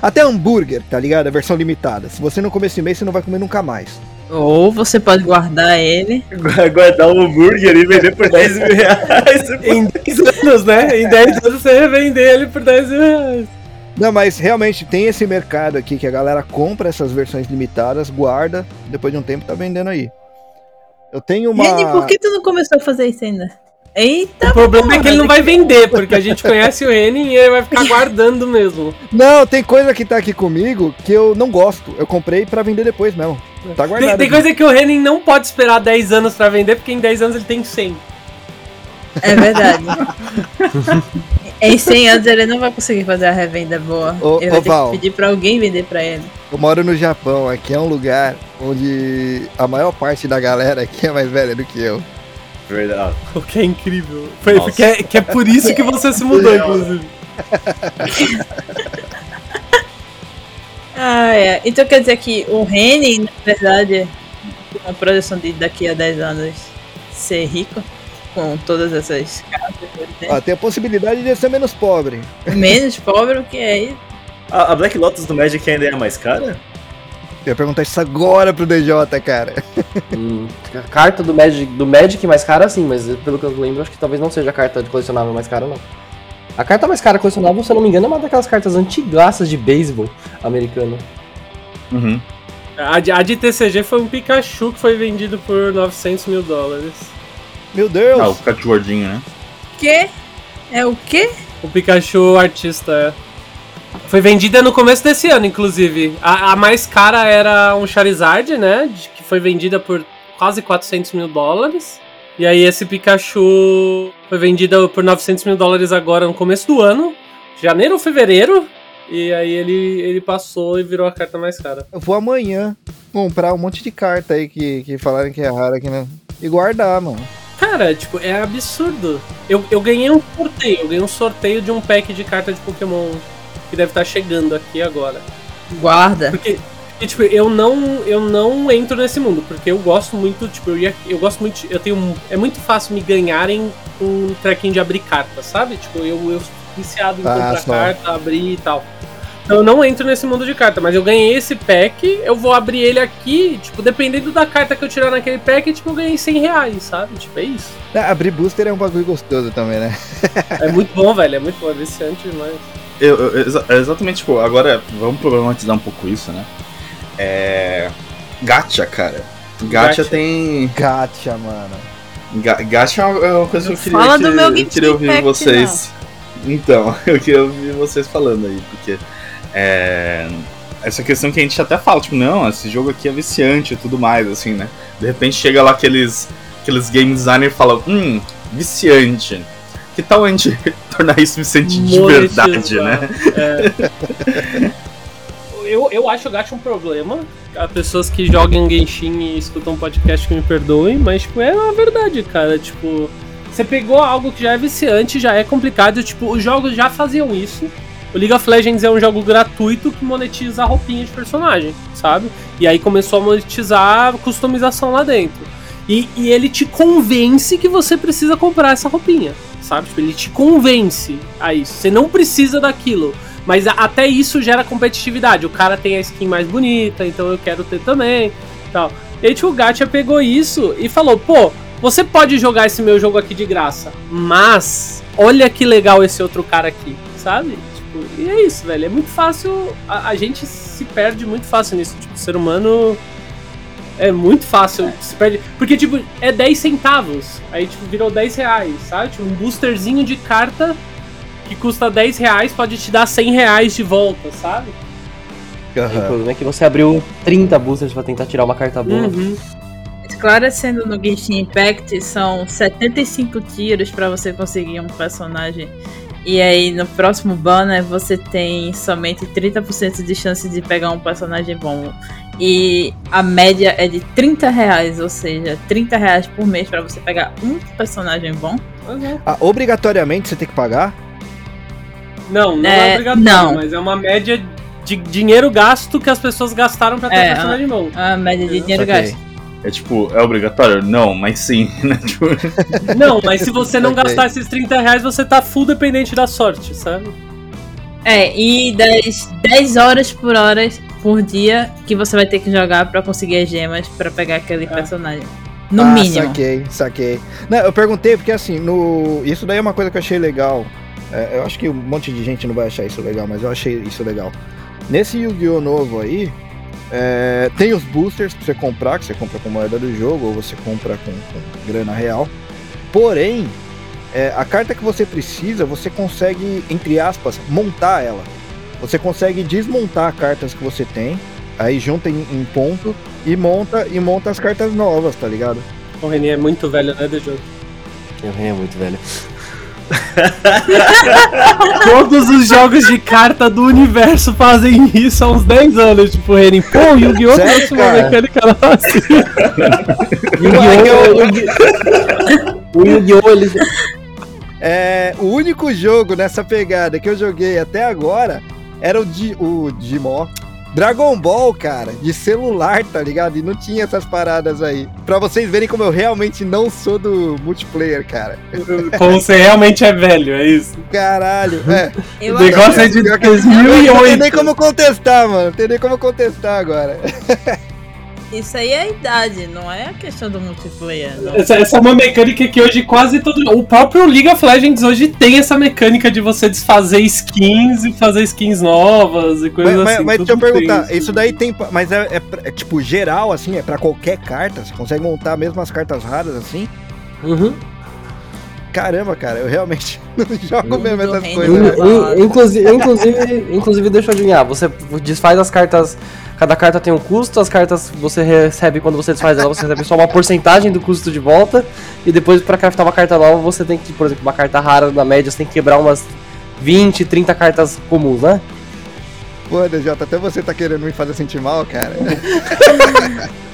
Até hambúrguer, tá ligado? É versão limitada. Se você não comer esse mês, você não vai comer nunca mais. Ou você pode guardar ele. Guardar um hambúrguer e vender por 10 mil reais. [laughs] em 10 anos, né? Em 10 anos você revender ele por 10 mil reais. Não, mas realmente tem esse mercado aqui que a galera compra essas versões limitadas, guarda, depois de um tempo tá vendendo aí. Eu tenho uma. Reni, por que tu não começou a fazer isso ainda? Eita, O problema é que ele não vai porra, vender, porque a gente conhece o Henning e ele vai ficar [laughs] guardando mesmo. Não, tem coisa que tá aqui comigo que eu não gosto. Eu comprei pra vender depois mesmo. Tá guardado. Tem, tem coisa que o Henning não pode esperar 10 anos pra vender, porque em 10 anos ele tem 100. É verdade. [laughs] em 100 anos ele não vai conseguir fazer a revenda boa. Ô, ele ô, vai ter Val. que pedir pra alguém vender pra ele. Eu moro no Japão, aqui é um lugar onde a maior parte da galera aqui é mais velha do que eu. Verdade. O que é incrível. Foi, porque é, que é por isso que você se mudou, inclusive. [laughs] Ah, é. Então quer dizer que o Reni, na verdade, tem uma projeção de daqui a 10 anos ser rico com todas essas casas que ele tem. A possibilidade de eu ser menos pobre. Menos pobre do que é isso. A, a Black Lotus do Magic ainda é a mais cara? Eu ia perguntar isso agora pro DJ, cara. Hum, a carta do Magic, do Magic mais cara sim, mas pelo que eu lembro, acho que talvez não seja a carta de colecionável mais cara, não. A carta mais cara colecionável, se eu não me engano, é uma daquelas cartas antigaças de beisebol americano. Uhum. A de, a de TCG foi um Pikachu que foi vendido por 900 mil dólares. Meu Deus! Ah, o Pikachu gordinho, né? Que? É o quê? O Pikachu artista é. Foi vendida no começo desse ano, inclusive. A, a mais cara era um Charizard, né? de- Que foi vendida por quase 400 mil dólares. E aí esse Pikachu foi vendida por 900 mil dólares agora no começo do ano. Janeiro ou fevereiro. E aí ele, ele passou e virou a carta mais cara. Eu vou amanhã comprar um monte de carta aí que, que falaram que é rara aqui, né? E guardar, mano. Cara, tipo, é absurdo. Eu, eu ganhei um sorteio, eu ganhei um sorteio de um pack de carta de Pokémon que deve estar chegando aqui agora. Guarda. Porque, porque, tipo, eu não, eu não entro nesse mundo, porque eu gosto muito, tipo, eu, ia- eu gosto muito, eu tenho, é muito fácil me ganharem com um trequinho de abrir carta, sabe? Tipo, eu, eu sou viciado em Ah, comprar só. carta, abrir e tal. Então eu não entro nesse mundo de carta, mas eu ganhei esse pack, eu vou abrir ele aqui, tipo, dependendo da carta que eu tirar naquele pack, tipo, eu ganhei 100 reais, sabe? Tipo, é isso. Ah, abrir booster é um bagulho gostoso também, né? [laughs] É muito bom, velho, é muito bom, é viciante demais. Eu, eu- exa- é exatamente, tipo, agora vamos problematizar um pouco isso, né? É. Gacha, cara. Gacha, Gacha. tem. Gacha, mano. Ga Gacha é uma é uma coisa que eu queria, Fala do que- meu eu queria ouvir vocês. Então, [laughs] eu queria ouvir vocês falando aí, porque. É. Essa questão que a gente até fala, tipo, não, esse jogo aqui é viciante e tudo mais, assim, né? De repente chega lá aqueles, aqueles game designers e falam, hum, viciante. Que tal a gente [laughs] tornar isso viciante de verdade, né? É. [laughs] eu, eu acho o Gacha um problema. Há pessoas que jogam Genshin e escutam podcast que me perdoem, mas tipo, é uma verdade, cara. Tipo, você pegou algo que já é viciante, já é complicado. Tipo, os jogos já faziam isso. O League of Legends é um jogo gratuito que monetiza a roupinha de personagem, sabe? E aí começou a monetizar a customização lá dentro. E, e ele te convence que você precisa comprar essa roupinha, sabe? Tipo, ele te convence a isso. Você não precisa daquilo. Mas até isso gera competitividade. O cara tem a skin mais bonita, então eu quero ter também. Tal. E aí, tipo, o Gacha pegou isso e falou: pô, você pode jogar esse meu jogo aqui de graça, mas olha que legal esse outro cara aqui, sabe? Tipo, e é isso, velho. É muito fácil. A, a gente se perde muito fácil nisso. Tipo, o ser humano. É muito fácil, se perde. Porque, tipo, é 10 centavos. Aí, tipo, virou 10 reais, sabe? Tipo, um boosterzinho de carta que custa 10 reais pode te dar 100 reais de volta, sabe? O Aham. problema é que você abriu 30 boosters pra tentar tirar uma carta boa. Uhum. Esclarecendo no Genshin Impact, são 75 tiros pra você conseguir um personagem. E aí no próximo banner você tem somente 30% de chance de pegar um personagem bom. E a média é de 30 reais, ou seja, 30 reais por mês pra você pegar um personagem bom. Ah, obrigatoriamente você tem que pagar? Não, não É, é, obrigatório, não. mas é uma média de dinheiro gasto que as pessoas gastaram pra ter É, um personagem bom. A média de dinheiro Saquei. gasto. É tipo, é obrigatório? Não, mas sim, [laughs] né? Tipo, [laughs] Não, mas se você não Saquei. gastar esses 30 reais, você tá full dependente da sorte, sabe? É, e das 10 horas por hora por dia que você vai ter que jogar pra conseguir as gemas pra pegar aquele personagem. No ah, mínimo. saquei, saquei. Não, eu perguntei porque assim, no... isso daí é uma coisa que eu achei legal. É, eu acho que um monte de gente não vai achar isso legal, mas eu achei isso legal. Nesse Yu-Gi-Oh! novo aí, é, tem os boosters pra você comprar, que você compra com moeda do jogo, ou você compra com, com grana real. Porém, é, a carta que você precisa, você consegue, entre aspas, montar ela. Você consegue desmontar cartas que você tem, aí junta em, em ponto e monta e monta as cartas novas, tá ligado? O Reni é muito velho, né, DJ? Eu é muito velho. [laughs] Todos os jogos de carta do universo fazem isso há uns 10 anos. Tipo, o Reni, pô, o Yu-Gi-Oh! Trouxe uma mecânica assim. Yu-Gi-Oh! Yu-Gi- O Yu-Gi-Oh! ele. É, o único jogo nessa pegada que eu joguei até agora era o, Di, o Digimon. Dragon Ball, cara, de celular, tá ligado? E não tinha essas paradas aí. Pra vocês verem como eu realmente não sou do multiplayer, cara. [laughs] Como você realmente é velho, é isso. Caralho, é. Eu O negócio é de Pior que- Não tem nem 2008. como contestar, mano. Não tem nem como contestar agora. [laughs] Isso aí é a idade, não é a questão do multiplayer. não. Essa, essa é uma mecânica que hoje quase todo. O próprio League of Legends hoje tem essa mecânica de você desfazer skins e fazer skins novas e coisas Mas, mas- assim. mas deixa eu perguntar, isso daí tem. Mas é, é é tipo geral, assim? É pra qualquer carta? Você consegue montar mesmo as cartas raras assim? Uhum. Caramba, cara, eu realmente [laughs] não jogo mesmo essas coisas. né? In- in- Inclusive, inclusive, inclusive, deixa eu adivinhar. Você desfaz as cartas. Cada carta tem um custo, as cartas você recebe quando você desfaz ela, você recebe só uma porcentagem do custo de volta. E depois, pra craftar uma carta nova, você tem que, por exemplo, uma carta rara na média, você tem que quebrar umas 20, 30 cartas comuns, né? Pô, DJ, até você tá querendo me fazer sentir mal, cara. [laughs]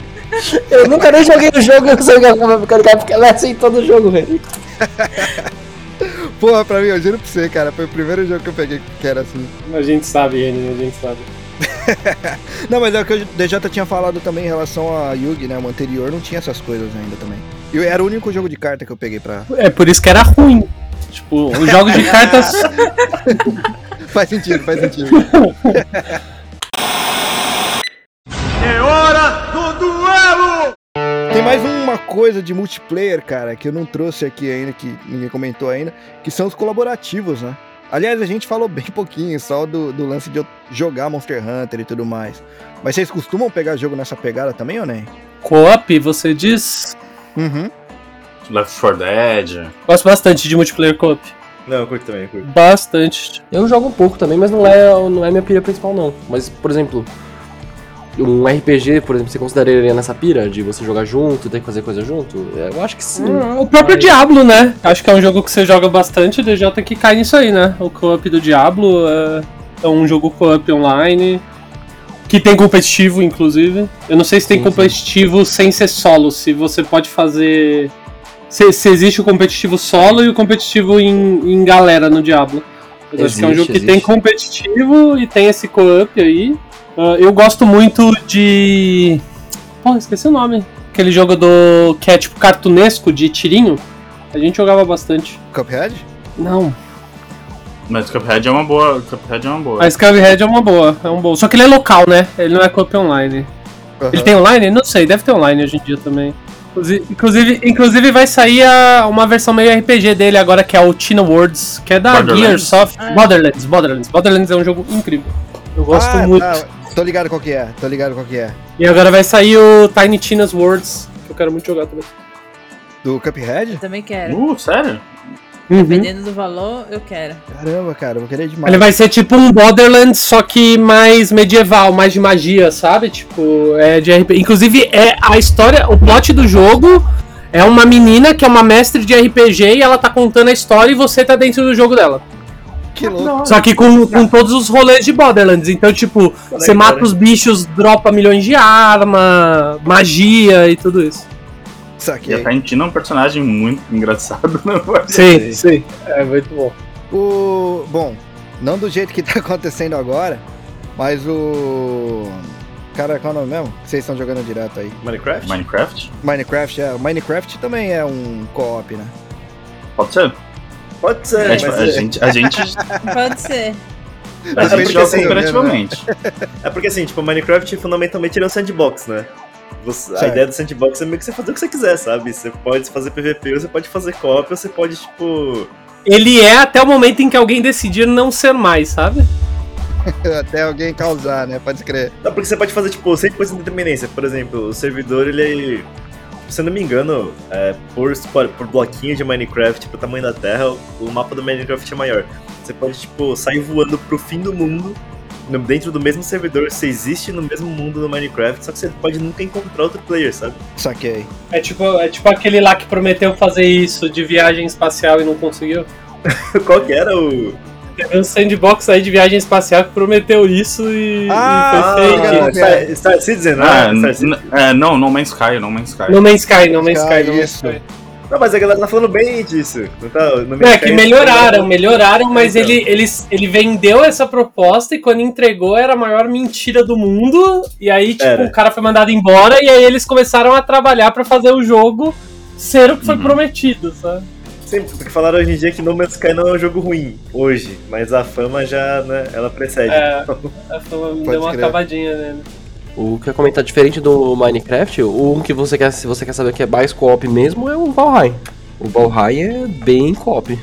Eu nunca nem joguei o jogo, eu sei que ela vai ficar porque ela é assim todo jogo, velho. [laughs] Porra, pra mim, eu juro pra você, cara, foi o primeiro jogo que eu peguei que era assim. A gente sabe, Reni, a gente sabe. [laughs] Não, mas é o que o DJ tinha falado também em relação a Yugi, né? O anterior não tinha essas coisas ainda também. E era o único jogo de carta que eu peguei pra. É por isso que era ruim. Tipo, os jogos de [laughs] cartas. Faz sentido, faz sentido. Tem mais uma coisa de multiplayer, cara, que eu não trouxe aqui ainda, que ninguém comentou ainda, que são os colaborativos, né? Aliás, a gente falou [laughs] bem pouquinho só do, do lance de eu jogar Monster Hunter e tudo mais. Mas vocês costumam pegar jogo nessa pegada também ou nem? Co-op, você diz. Uhum. Left 4 Dead. Gosto bastante de multiplayer co-op. Não, eu curto também, eu curto. Bastante. Eu jogo um pouco também, mas não é, não é minha pira principal, não. Mas, por exemplo, um RPG, por exemplo, você consideraria nessa pira de você jogar junto, ter que fazer coisa junto? Eu acho que sim. Hum, O próprio Diablo, né? Acho que é um jogo que você joga bastante, o DJ tem que cair nisso aí, né? O co-op do Diablo é, é um jogo co-op online. Que tem competitivo, inclusive. Eu não sei se tem Sim, sim. competitivo sem ser solo, se você pode fazer. Se, se existe o competitivo solo e o competitivo em, em galera no Diablo. Eu acho que é um Existe, jogo que tem existe. competitivo e tem esse co-op aí. Ah, eu gosto muito de. Pô, esqueci o nome. Aquele jogo do. que é tipo cartunesco de tirinho. A gente jogava bastante. Cuphead? Não. Mas Cuphead é uma boa. Cuphead é uma boa. A Scabhead é uma boa, é um bom. Só que ele é local, né? Ele não é co-op online. Aham. Ele tem online? Não sei, deve ter online hoje em dia também. Inclusive, inclusive, vai sair a- uma versão meio RPG dele agora, que é o Teen Words, que é da? Gearsoft. Ah. Borderlands, Borderlands. Borderlands é um jogo incrível. Eu gosto ah, muito. tá. Tô ligado qual que é, tô ligado qual que é. E agora vai sair o Tiny Tina's Words, que eu quero muito jogar também. Do Cuphead? Eu também quero. Uh, sério? Uhum. Dependendo do valor, eu quero. Caramba, cara, eu vou querer demais. Ele vai ser tipo um Borderlands, só que mais medieval, mais de magia, sabe? Tipo, é de RPG. Inclusive, é a história, o plot do jogo é uma menina que é uma mestre de RPG e ela tá contando a história e você tá dentro do jogo dela. Que louco. Só que com, com todos os rolês de Borderlands. Então, tipo, você mata os bichos, dropa milhões de arma, magia e tudo isso. E Saquei. a Taintina é um personagem muito engraçado. [laughs] Não Sim, sim. É muito bom. O. Bom, não do jeito que tá [laughs] acontecendo agora, mas o. Cara, qual é o nome mesmo? Que vocês estão jogando direto aí. Minecraft? Minecraft? Minecraft, é. O Minecraft também é um co-op, né? Pode ser. Pode ser, É, mas tipo, a, é, gente, a gente, [laughs] Pode ser. a gente do joga você cooperativamente. é porque assim, tipo, Minecraft fundamentalmente ele é um sandbox, né? Você- a ideia do sandbox é meio que você fazer o que você quiser, sabe? Você pode fazer PVP, você pode fazer co-op, você pode, tipo, ele é até o momento em que alguém decidir não ser mais, sabe? [laughs] Até alguém causar, né? Pode crer. Não, porque você pode fazer, tipo, 100% de dependência. Por exemplo, o servidor, ele... Se eu não me engano, é, por, por bloquinho de Minecraft, pro tamanho da Terra, o mapa do Minecraft é maior. Você pode, tipo, sair voando pro fim do mundo, no- dentro do mesmo servidor, você existe no mesmo mundo no Minecraft, só que você pode nunca encontrar outro player, sabe? Saquei. É tipo, é tipo aquele lá que prometeu fazer isso de viagem espacial e não conseguiu. [laughs] Qual que era o... Teve um sandbox aí de viagem espacial que prometeu isso e, Ah, e foi fake. legal. Star, Star Citizen, né? Ah, Star Citizen. é, não, No Man's Sky, No Man's Sky. No Man's Sky, No Man's Sky, Sky, No Man's isso. Sky. Não, mas a galera tá falando bem disso. Não tá, no É, Man's que Sky, melhoraram, melhoraram, mas Então. ele, ele, ele vendeu essa proposta e quando entregou era a maior mentira do mundo. E aí, tipo, Era. o cara foi mandado embora e aí eles começaram a trabalhar pra fazer o jogo ser o que foi Uhum. prometido, sabe? Sim, porque falaram hoje em dia que No Man's Sky não é um jogo ruim, hoje. Mas a fama já, né, ela precede. É. Aí foi uma- Pode deu uma crer. acabadinha nele. O que eu ia comentar diferente do Minecraft, o um que você quer, se você quer saber que é mais co-op mesmo, é o Valheim. O Valheim é bem co-op.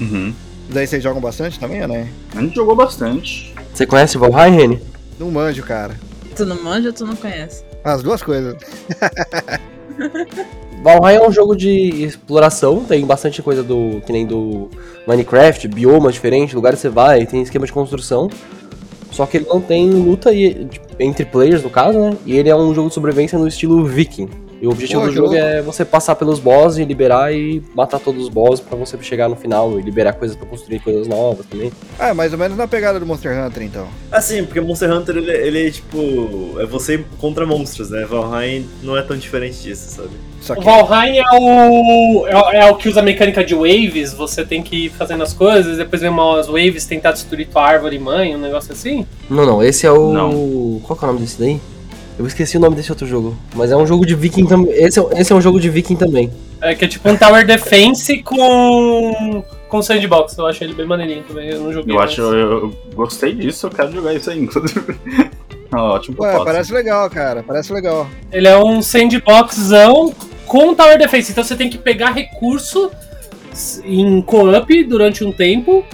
Uhum. Daí vocês jogam bastante também, né? A gente jogou bastante. Você conhece o Valheim, Reni? Não manjo, cara. Tu não manja ou tu não conhece? As duas coisas. [laughs] Valheim é um jogo de exploração, tem bastante coisa do que nem do Minecraft, biomas diferentes, lugares que você vai, tem esquema de construção. Só que ele não tem luta e- entre players, no caso, né? E ele é um jogo de sobrevivência no estilo viking. E o objetivo Pô, do jogo louco. é você passar pelos bosses e liberar e matar todos os bosses pra você chegar no final e liberar coisas pra construir coisas novas também. Ah, é mais ou menos na pegada do Monster Hunter, então. Assim, porque Monster Hunter, ele, ele é tipo. É você contra monstros, né? Valheim não é tão diferente disso, sabe? O. Valheim é o, é, o- é o que usa a mecânica de waves, você tem que ir fazendo as coisas, depois vem umas waves tentar destruir tua árvore mãe, um negócio assim. Não, não, esse é o. Não. Qual que é o nome desse daí? Eu esqueci o nome desse outro jogo. Mas é um jogo de viking também. Esse, é- esse é um jogo de viking também. É que é tipo um Tower Defense com. com sandbox. Eu acho ele bem maneirinho também. Eu não joguei. Eu mas- acho, eu, eu gostei disso, eu quero jogar isso aí, inclusive. [laughs] Ah, Ótimo Ué, parece legal, cara. Parece legal. Ele é um sandboxzão com Tower Defense. Então você tem que pegar recurso em co-op durante um tempo.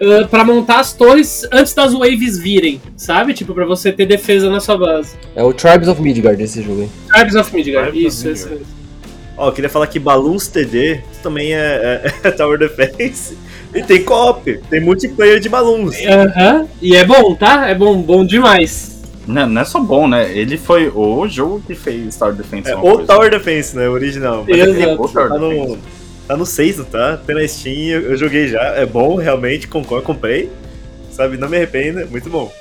Uh, pra montar as torres antes das waves virem, sabe? Tipo, pra você ter defesa na sua base. É o Tribes of Midgard esse jogo aí. Tribes of Midgard, Tribes of isso, isso. Midgard. isso. Ó, eu queria falar que Balloons TD também é, é- [laughs] é Tower Defense. E tem co-op, tem multiplayer de Balloons. Aham, e é bom, tá? É bom, bom demais. Não, não é só bom, né? Ele foi o jogo que fez Star Defense. É uma o coisa. Tower Defense, né? O original. Mas Exato. aquele O Tower tá no, Defense. Tá no 6, não tá? Tem na Steam, eu, joguei já. É bom, realmente, concordo, comprei. Sabe, não me arrependo, é muito bom.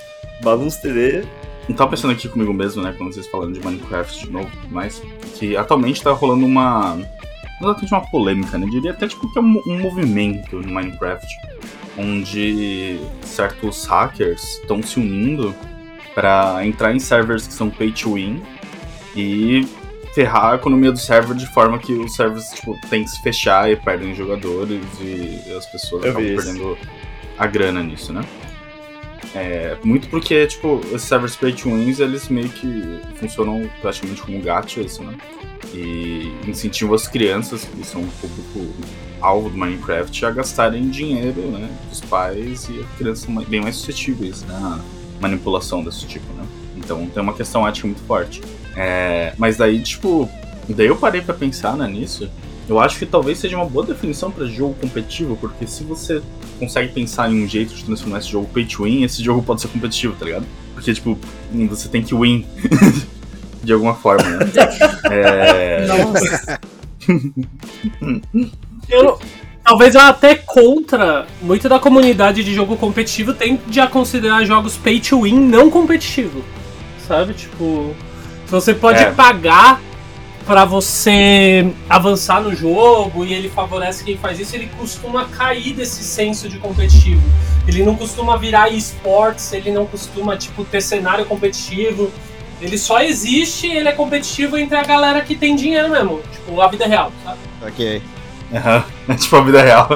Balloons TD. Eu tava pensando aqui comigo mesmo, né, quando vocês falando de Minecraft de novo, mas que atualmente tá rolando uma. Não exatamente uma polêmica, né? Eu diria até tipo que é um, um movimento no Minecraft, onde certos hackers estão se unindo pra entrar em servers que são pay to win e ferrar a economia do server de forma que os servers tipo, tem que se fechar e perdem jogadores e as pessoas Eu acabam isso. perdendo a grana nisso, né? É, muito porque, tipo, esses servers pay to wins, eles meio que funcionam praticamente como gachas, né? E incentivam as crianças, que são um público alvo do Minecraft, a gastarem dinheiro, né? Dos pais e as crianças são mais- bem mais suscetíveis né, à manipulação desse tipo, né? Então tem uma questão ética muito forte. É, mas daí, tipo, daí eu parei pra pensar né, nisso. Eu acho que talvez seja uma boa definição pra jogo competitivo, porque se você consegue pensar em um jeito de transformar esse jogo pay to win, esse jogo pode ser competitivo, tá ligado? Porque, tipo, você tem que win [laughs] de alguma forma, né? [laughs] É, Nossa. Eu, talvez eu até contra muito da comunidade de jogo competitivo tende a considerar jogos pay to win não competitivo. Sabe? Tipo, você pode É. pagar pra você avançar no jogo e ele favorece quem faz isso, ele costuma cair desse senso de competitivo. Ele não costuma virar esportes, ele não costuma tipo ter cenário competitivo. Ele só existe, ele é competitivo entre a galera que tem dinheiro mesmo, tipo a vida real, sabe? Ok. aham, [laughs] é tipo a vida real.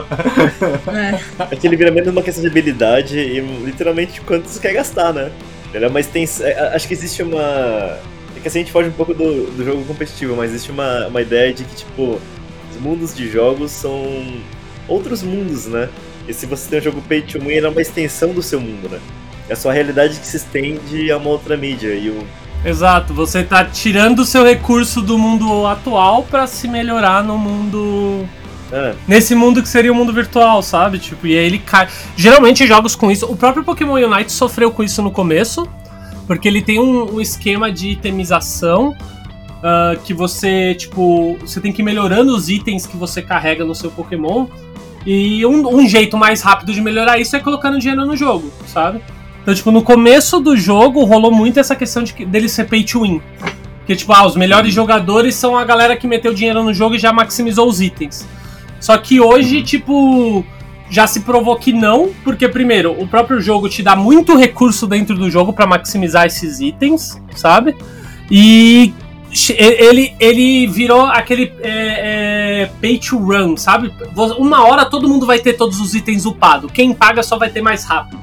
É. [laughs] Aqui ele vira menos uma questão de habilidade e literalmente quanto você quer gastar, né? Entendeu? Mas tem. é, Acho que existe uma. É que assim a gente foge um pouco do, do jogo competitivo, mas existe uma, uma ideia de que, tipo, os mundos de jogos são outros mundos, né? E se você tem um jogo pay to win, ele é uma extensão do seu mundo, né? É a sua realidade que se estende a uma outra mídia. E o, Exato, você tá tirando o seu recurso do mundo atual pra se melhorar no mundo. ah, Nesse mundo que seria o mundo virtual, sabe? Tipo, e aí ele cai. Geralmente jogos com isso. O próprio Pokémon Unite sofreu com isso no começo. Porque ele tem um, um esquema de itemização. ah, que você, tipo, você tem que ir melhorando os itens que você carrega no seu Pokémon. E um, um jeito mais rápido de melhorar isso é colocando dinheiro no jogo, sabe? Então, tipo, no começo do jogo rolou muito essa questão de dele ser pay to win. Que, tipo, ah, os melhores jogadores são a galera que meteu dinheiro no jogo e já maximizou os itens. Só que hoje, tipo, já se provou que não, porque, primeiro, o próprio jogo te dá muito recurso dentro do jogo pra maximizar esses itens, sabe? E ele, ele virou aquele é, é, pay to run, sabe? Uma hora todo mundo vai ter todos os itens upados. Quem paga só vai ter mais rápido,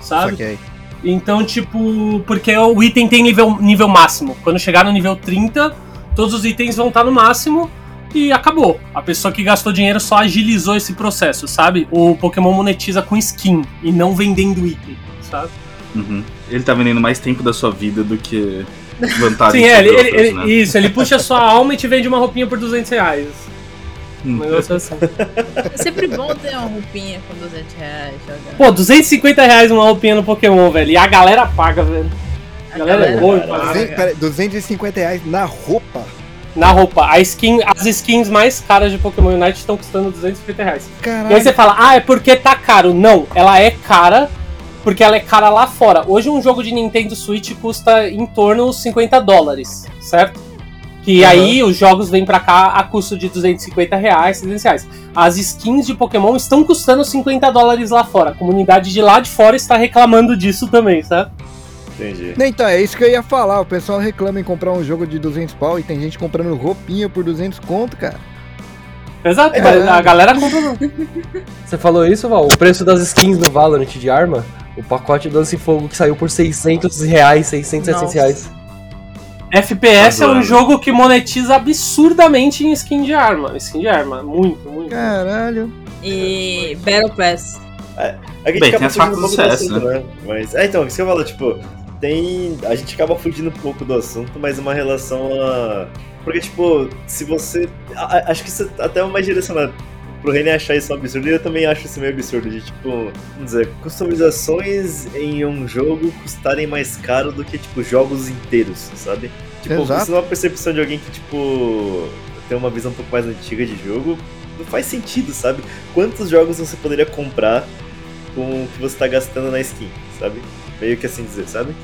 sabe? Saquei. Então, tipo, porque o item tem nível, nível máximo. Quando chegar no nível 30, todos os itens vão estar no máximo e acabou. A pessoa que gastou dinheiro só agilizou esse processo, sabe? O Pokémon monetiza com skin e não vendendo item, sabe? Uhum. Ele tá vendendo mais tempo da sua vida do que vantagem Sim, é, ele, ele- outras, ele- né? isso, ele puxa a sua alma e te vende uma roupinha por 200 reais. Um Hum. negócio assim. É sempre bom ter uma roupinha com 200 reais jogando. Pô, 250 reais uma roupinha no Pokémon, velho. E a galera paga, velho. A galera é boa, paga. Duzen- pera, 250 reais na roupa? Na roupa. A skin, as skins mais caras de Pokémon Unite estão custando 250 reais. E aí Caralho. você fala, ah, é porque tá caro. Não, ela é cara porque ela é cara lá fora. Hoje um jogo de Nintendo Switch custa em torno de 50 dólares, certo? Que Aham. aí os jogos vêm pra cá a custo de 250 reais, 300 reais. As skins de Pokémon estão custando 50 dólares lá fora. A comunidade de lá de fora está reclamando disso também, sabe? Entendi. Não, Então, é isso que eu ia falar. O pessoal reclama em comprar um jogo de 200 pau e tem gente comprando roupinha por 200 conto, cara. Exato, É. mas a galera compra. não. [laughs] Você falou isso, Val? O preço das skins no Valorant de arma, o pacote Dança e Fogo que saiu por 600 reais, 600, 700 Nossa. reais. FPS é um Adoro. jogo que monetiza absurdamente em skin de arma. Skin de arma, muito, muito. Caralho. E Battle Pass. É que a gente Bem, tem as facas do do CS, assunto, né? Mas, é, então, isso que eu falo, tipo, tem. A gente acaba fugindo um pouco do assunto, mas uma relação a. Porque, tipo, se você. a- acho que isso é até mais direcionado pro René achar isso um absurdo, e eu também acho isso meio absurdo, de, tipo, vamos dizer, customizações em um jogo custarem mais caro do que, tipo, jogos inteiros, sabe? Tipo, Exato. isso é uma percepção de alguém que, tipo, tem uma visão um pouco mais antiga de jogo. Não faz sentido, sabe? Quantos jogos você poderia comprar com o que você tá gastando na skin, sabe? Meio que assim dizer, sabe?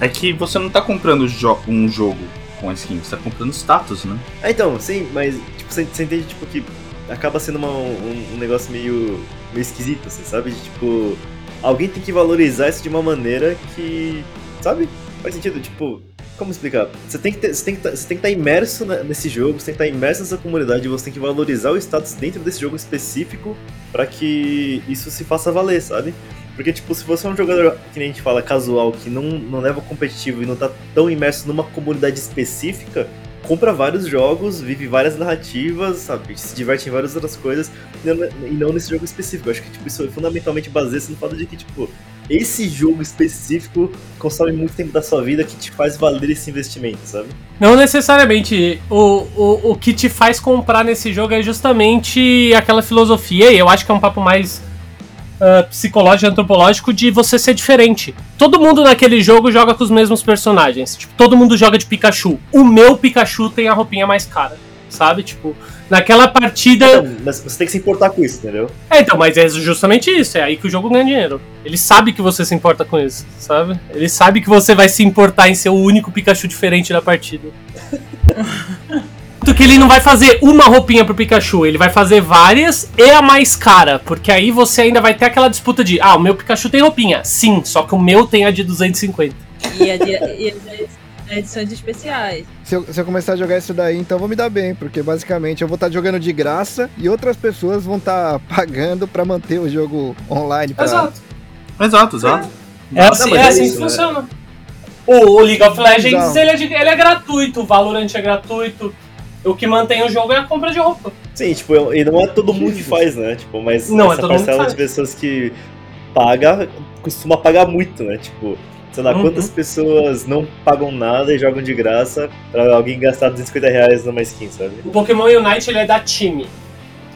É que você não tá comprando jo- um jogo com a skin, você tá comprando status, né? Ah, então, sim, mas tipo, você, você entende tipo, que acaba sendo uma- um, um negócio meio, meio esquisito, assim, sabe? De, tipo, alguém tem que valorizar isso de uma maneira que, sabe? Faz sentido, tipo, como explicar? Você tem que ter- você tem que tá- você tem que estar imerso na- nesse jogo, você tem que estar imerso nessa comunidade, você tem que valorizar o status dentro desse jogo específico pra que isso se faça valer, sabe? Porque, tipo, se você é um jogador, que nem a gente fala, casual, que não, não leva competitivo e não tá tão imerso numa comunidade específica, compra vários jogos, vive várias narrativas, sabe? Se diverte em várias outras coisas, e não- nesse jogo específico. Eu acho que tipo, isso fundamentalmente baseia-se no fato de que, tipo, esse jogo específico consome muito tempo da sua vida que te faz valer esse investimento, sabe? Não necessariamente. O, o, o que te faz comprar nesse jogo é justamente aquela filosofia, e eu acho que é um papo mais ah, psicológico e antropológico de você ser diferente. Todo mundo naquele jogo joga com os mesmos personagens. Tipo, todo mundo joga de Pikachu. O meu Pikachu tem a roupinha mais cara. Sabe? Tipo, naquela partida. Então, mas você tem que se importar com isso, entendeu? É, então, mas é justamente isso, é aí que o jogo ganha dinheiro. Ele sabe que você se importa com isso, sabe? Ele sabe que você vai se importar em ser o único Pikachu diferente da partida. [laughs] Que ele não vai fazer uma roupinha pro Pikachu, ele vai fazer várias e a mais cara, porque aí você ainda vai ter aquela disputa de, ah, o meu Pikachu tem roupinha. Sim, só que o meu tem a de 250. E, a, de- e as edições especiais. Se eu, se eu começar a jogar isso daí, então eu vou me dar bem, porque basicamente eu vou estar jogando de graça e outras pessoas vão estar [laughs] pagando pra manter o jogo online. Pra... Exato. Exato, exato. É assim, é é assim isso, que né? funciona. O, o League of Legends, ele é, de- ele é gratuito, o Valorant é gratuito. O que mantém o jogo é a compra de roupa. Sim, tipo, e não é todo mundo que faz, né? Tipo, mas Não, é essa que parcela de pessoas que paga, costuma pagar muito, né? Tipo, sei lá, Uhum. quantas pessoas não pagam nada e jogam de graça pra alguém gastar 250 reais numa skin, sabe? O Pokémon Unite ele é da Time.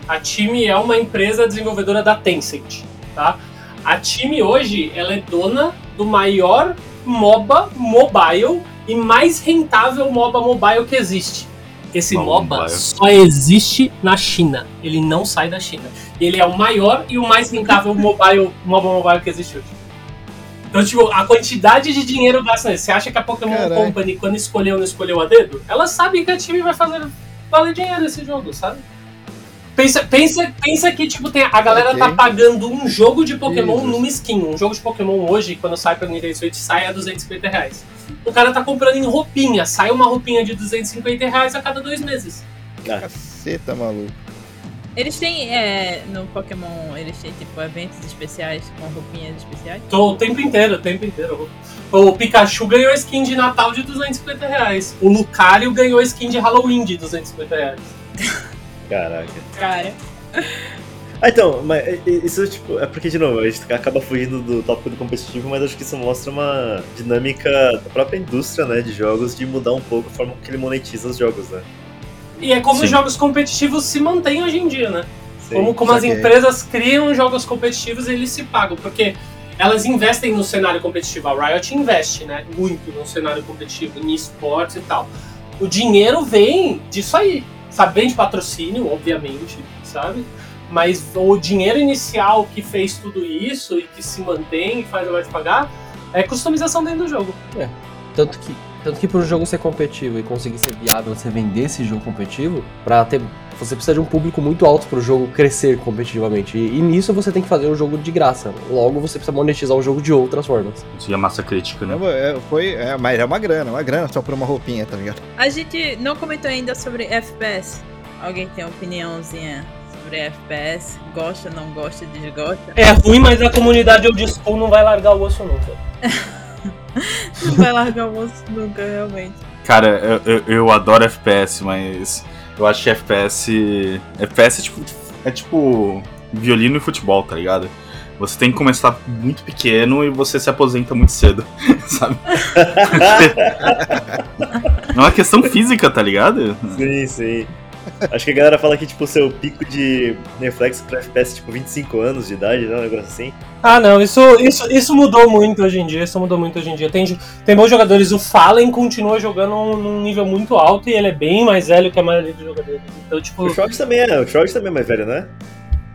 A Time é uma empresa desenvolvedora da Tencent, tá? A Time hoje ela é dona do maior MOBA mobile e mais rentável MOBA mobile que existe. Esse MOBA MOBA mobile. só existe na China. Ele não sai da China. Ele é o maior e o mais rentável mobile, [laughs] MOBA mobile que existe hoje. Então, tipo, a quantidade de dinheiro gasta nesse. Você acha que a Pokémon Caralho. Company, quando escolheu, não escolheu a dedo? Ela sabe que a time vai fazer valer dinheiro esse jogo, sabe? Pensa, pensa, pensa que, tipo, tem, a galera Ok. tá pagando um jogo de Pokémon Jesus. numa skin. Um jogo de Pokémon hoje, quando sai pra Nintendo Switch, sai a 250 reais. O cara tá comprando em roupinha. Sai uma roupinha de 250 reais a cada dois meses. Caceta, maluco. Eles têm, é, no Pokémon, eles têm, tipo, eventos especiais com roupinhas especiais? Tô o tempo inteiro, o tempo inteiro. O Pikachu ganhou skin de Natal de 250 reais. O Lucario ganhou skin de Halloween de 250 reais. [laughs] caraca. Cara. [laughs] Ah, então, mas é- é- isso, tipo, é porque, de novo, a gente acaba fugindo do tópico do competitivo, mas acho que isso mostra uma dinâmica da própria indústria, né, de jogos, de mudar um pouco a forma que ele monetiza os jogos, né? E é como Sim. os jogos competitivos se mantêm hoje em dia, né? Sim. Como, como as empresas criam jogos competitivos e eles se pagam. Porque elas investem no cenário competitivo. A Riot investe, né? Muito no cenário competitivo, em esportes e tal. O dinheiro vem disso aí. Sabe? Vem de patrocínio, obviamente, sabe? Mas o dinheiro inicial que fez tudo isso e que se mantém e faz a Riot pagar é customização dentro do jogo. Tanto que, tanto que para o jogo ser competitivo e conseguir ser viável, você vender esse jogo competitivo, para ter. Você precisa de um público muito alto para o jogo crescer competitivamente. E, e nisso você tem que fazer um jogo de graça. Logo você precisa monetizar o jogo de outras formas. Isso é massa crítica, né? Não, é, foi, é, mas é uma grana, uma grana só por uma roupinha, tá ligado? A gente não comentou ainda sobre FPS. Alguém tem opiniãozinha sobre FPS? Gosta, não gosta, desgosta? É ruim, mas a comunidade old school não vai largar o osso nunca. [laughs] Não vai largar o osso nunca, realmente. Cara, eu, eu, eu adoro FPS, mas eu acho que FPS. FPS é tipo, é tipo violino e futebol, tá ligado? Você tem que começar muito pequeno e você se aposenta muito cedo, [laughs] sabe? [laughs] É uma questão física, tá ligado? Sim, sim. Acho que a galera fala que, tipo, seu pico de reflexo pra FPS tipo, 25 anos de idade, né? Um negócio assim. Ah, não, isso, isso, isso mudou muito hoje em dia. Isso mudou muito hoje em dia. Tem, tem bons jogadores. O Fallen continua jogando num, num nível muito alto e ele é bem mais velho que a maioria dos jogadores. Então, tipo. O Shroud também é, o Shroud também é mais velho, né?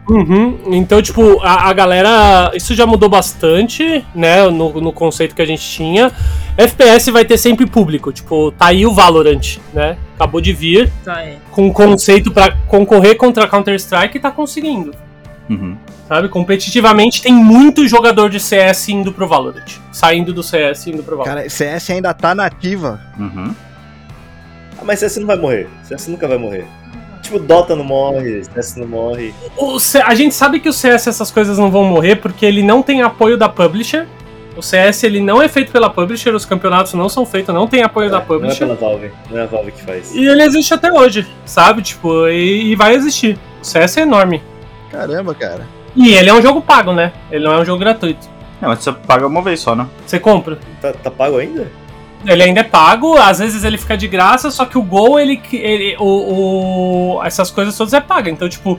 Uhum. Então, tipo, a, a galera. Isso já mudou bastante, né? No, no conceito que a gente tinha. FPS vai ter sempre público. Tipo, tá aí o Valorant, né? Acabou de vir Tá aí. com conceito pra concorrer contra Counter-Strike e tá conseguindo. Uhum. Sabe? Competitivamente tem muito jogador de CS indo pro Valorant. Saindo do CS e indo pro Valorant. Cara, CS ainda tá nativa. Uhum. Ah, mas CS não vai morrer. CS nunca vai morrer. Tipo, Dota não morre, CS não morre. O C- a gente sabe que o CS essas coisas não vão morrer porque ele não tem apoio da publisher. O CS ele não é feito pela publisher, os campeonatos não são feitos, não tem apoio da não é publisher. pela Valve, não é a Valve que faz. E ele existe até hoje, sabe? Tipo, e, e vai existir. O CS é enorme. Caramba, cara. E ele é um jogo pago, né? Ele não é um jogo gratuito. É, mas você paga uma vez só, né? Você compra. Tá, tá pago ainda? Ele ainda é pago, às vezes ele fica de graça, só que o Gol, ele, ele o, o- essas coisas todas é paga. Então, tipo,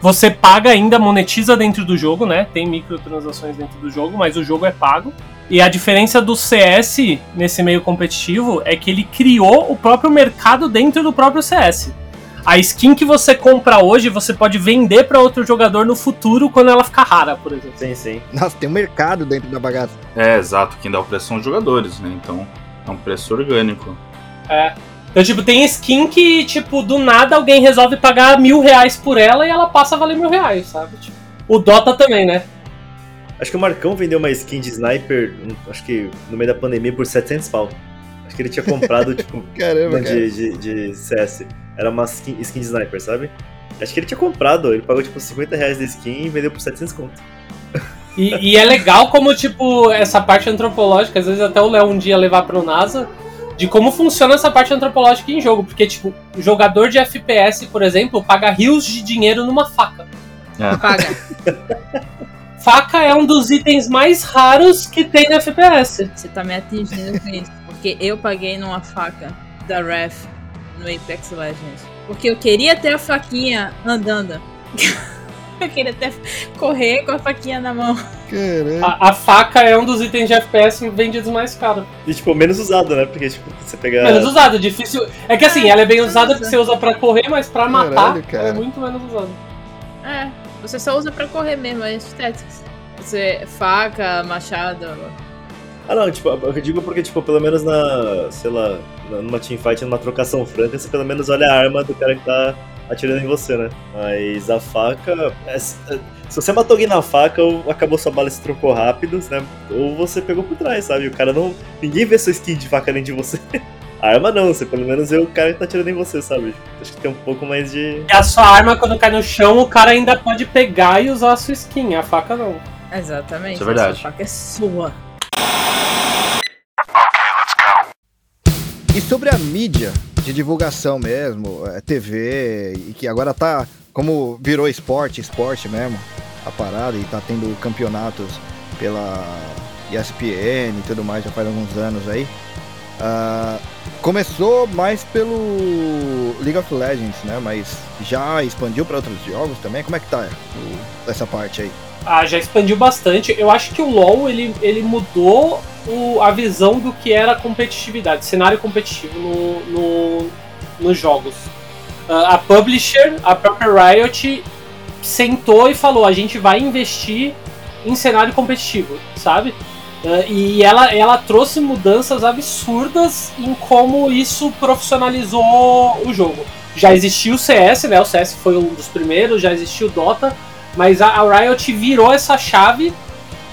você paga ainda, monetiza dentro do jogo, né? Tem microtransações dentro do jogo, mas o jogo é pago. E a diferença do CS nesse meio competitivo é que ele criou o próprio mercado dentro do próprio CS. A skin que você compra hoje, você pode vender para outro jogador no futuro quando ela ficar rara, por exemplo. Sim, sim. Nossa, tem um mercado dentro da bagaça. É, exato. Quem dá o preço são os jogadores, né? Então é um preço orgânico. É. Então, tipo, tem skin que, tipo, do nada alguém resolve pagar mil reais por ela e ela passa a valer mil reais, sabe? Tipo, o Dota também, né? Acho que o Marcão vendeu uma skin de sniper, hum, acho que no meio da pandemia, por 700 pau. Acho que ele tinha comprado, tipo, [laughs] Caramba, cara. de, de, de CS. Era uma skin, skin de sniper, sabe? Acho que ele tinha comprado, ele pagou tipo 50 reais da skin e vendeu por 700 conto. E, e é legal como, tipo, essa parte antropológica, às vezes até o Léo um dia levar pro NASA, de como funciona essa parte antropológica em jogo. Porque, tipo, o jogador de FPS, por exemplo, paga rios de dinheiro numa faca. Paga. [laughs] Faca é um dos itens mais raros que tem no FPS. Você tá me atingindo com isso. Porque eu paguei numa faca da Ref no Apex Legends. Porque eu queria ter a faquinha andando. [laughs] eu [laughs] queria até correr com a faquinha na mão. A, a faca é um dos itens de FPS vendidos mais caros. E, tipo, menos usado, né? Porque, tipo, você pegar. Menos usado, difícil. É que assim, É, ela é bem usa. usada porque você usa pra correr, mas pra matar Caralho, cara. é muito menos usado. É, você só usa pra correr mesmo, é estético. Você, faca, machado. Ah, não, tipo, eu digo porque, tipo, pelo menos na, sei lá, numa teamfight, numa trocação franca, você pelo menos olha a arma do cara que tá atirando em você, né? Mas a faca, é- se você matou alguém na faca, ou acabou sua bala e se trocou rápido, né? Ou você pegou por trás, sabe? O cara não. Ninguém vê sua skin de faca além de você. [laughs] A arma não, você pelo menos vê o cara que tá atirando em você, sabe? Acho que tem um pouco mais de. E a sua arma, quando cai no chão, o cara ainda pode pegar e usar a sua skin. A faca não. Exatamente. Isso é verdade. Essa faca é sua. E sobre a mídia de divulgação mesmo, é, TV, e que agora tá, como virou esporte, esporte mesmo, a parada, e tá tendo campeonatos pela ESPN e tudo mais, já faz alguns anos aí. Ah, começou mais pelo League of Legends, né? Mas já expandiu para outros jogos também? Como é que tá essa parte aí? Ah, já expandiu bastante. Eu acho que o LoL ele, ele mudou o- a visão do que era competitividade, cenário competitivo no, no- nos jogos. Ah, a publisher, a própria Riot, sentou e falou: a gente vai investir em cenário competitivo, sabe? Ah, e ela, ela trouxe mudanças absurdas em como isso profissionalizou o jogo. Já existia o CS, né? O CS foi um dos primeiros, já existia o Dota. Mas a, a Riot virou essa chave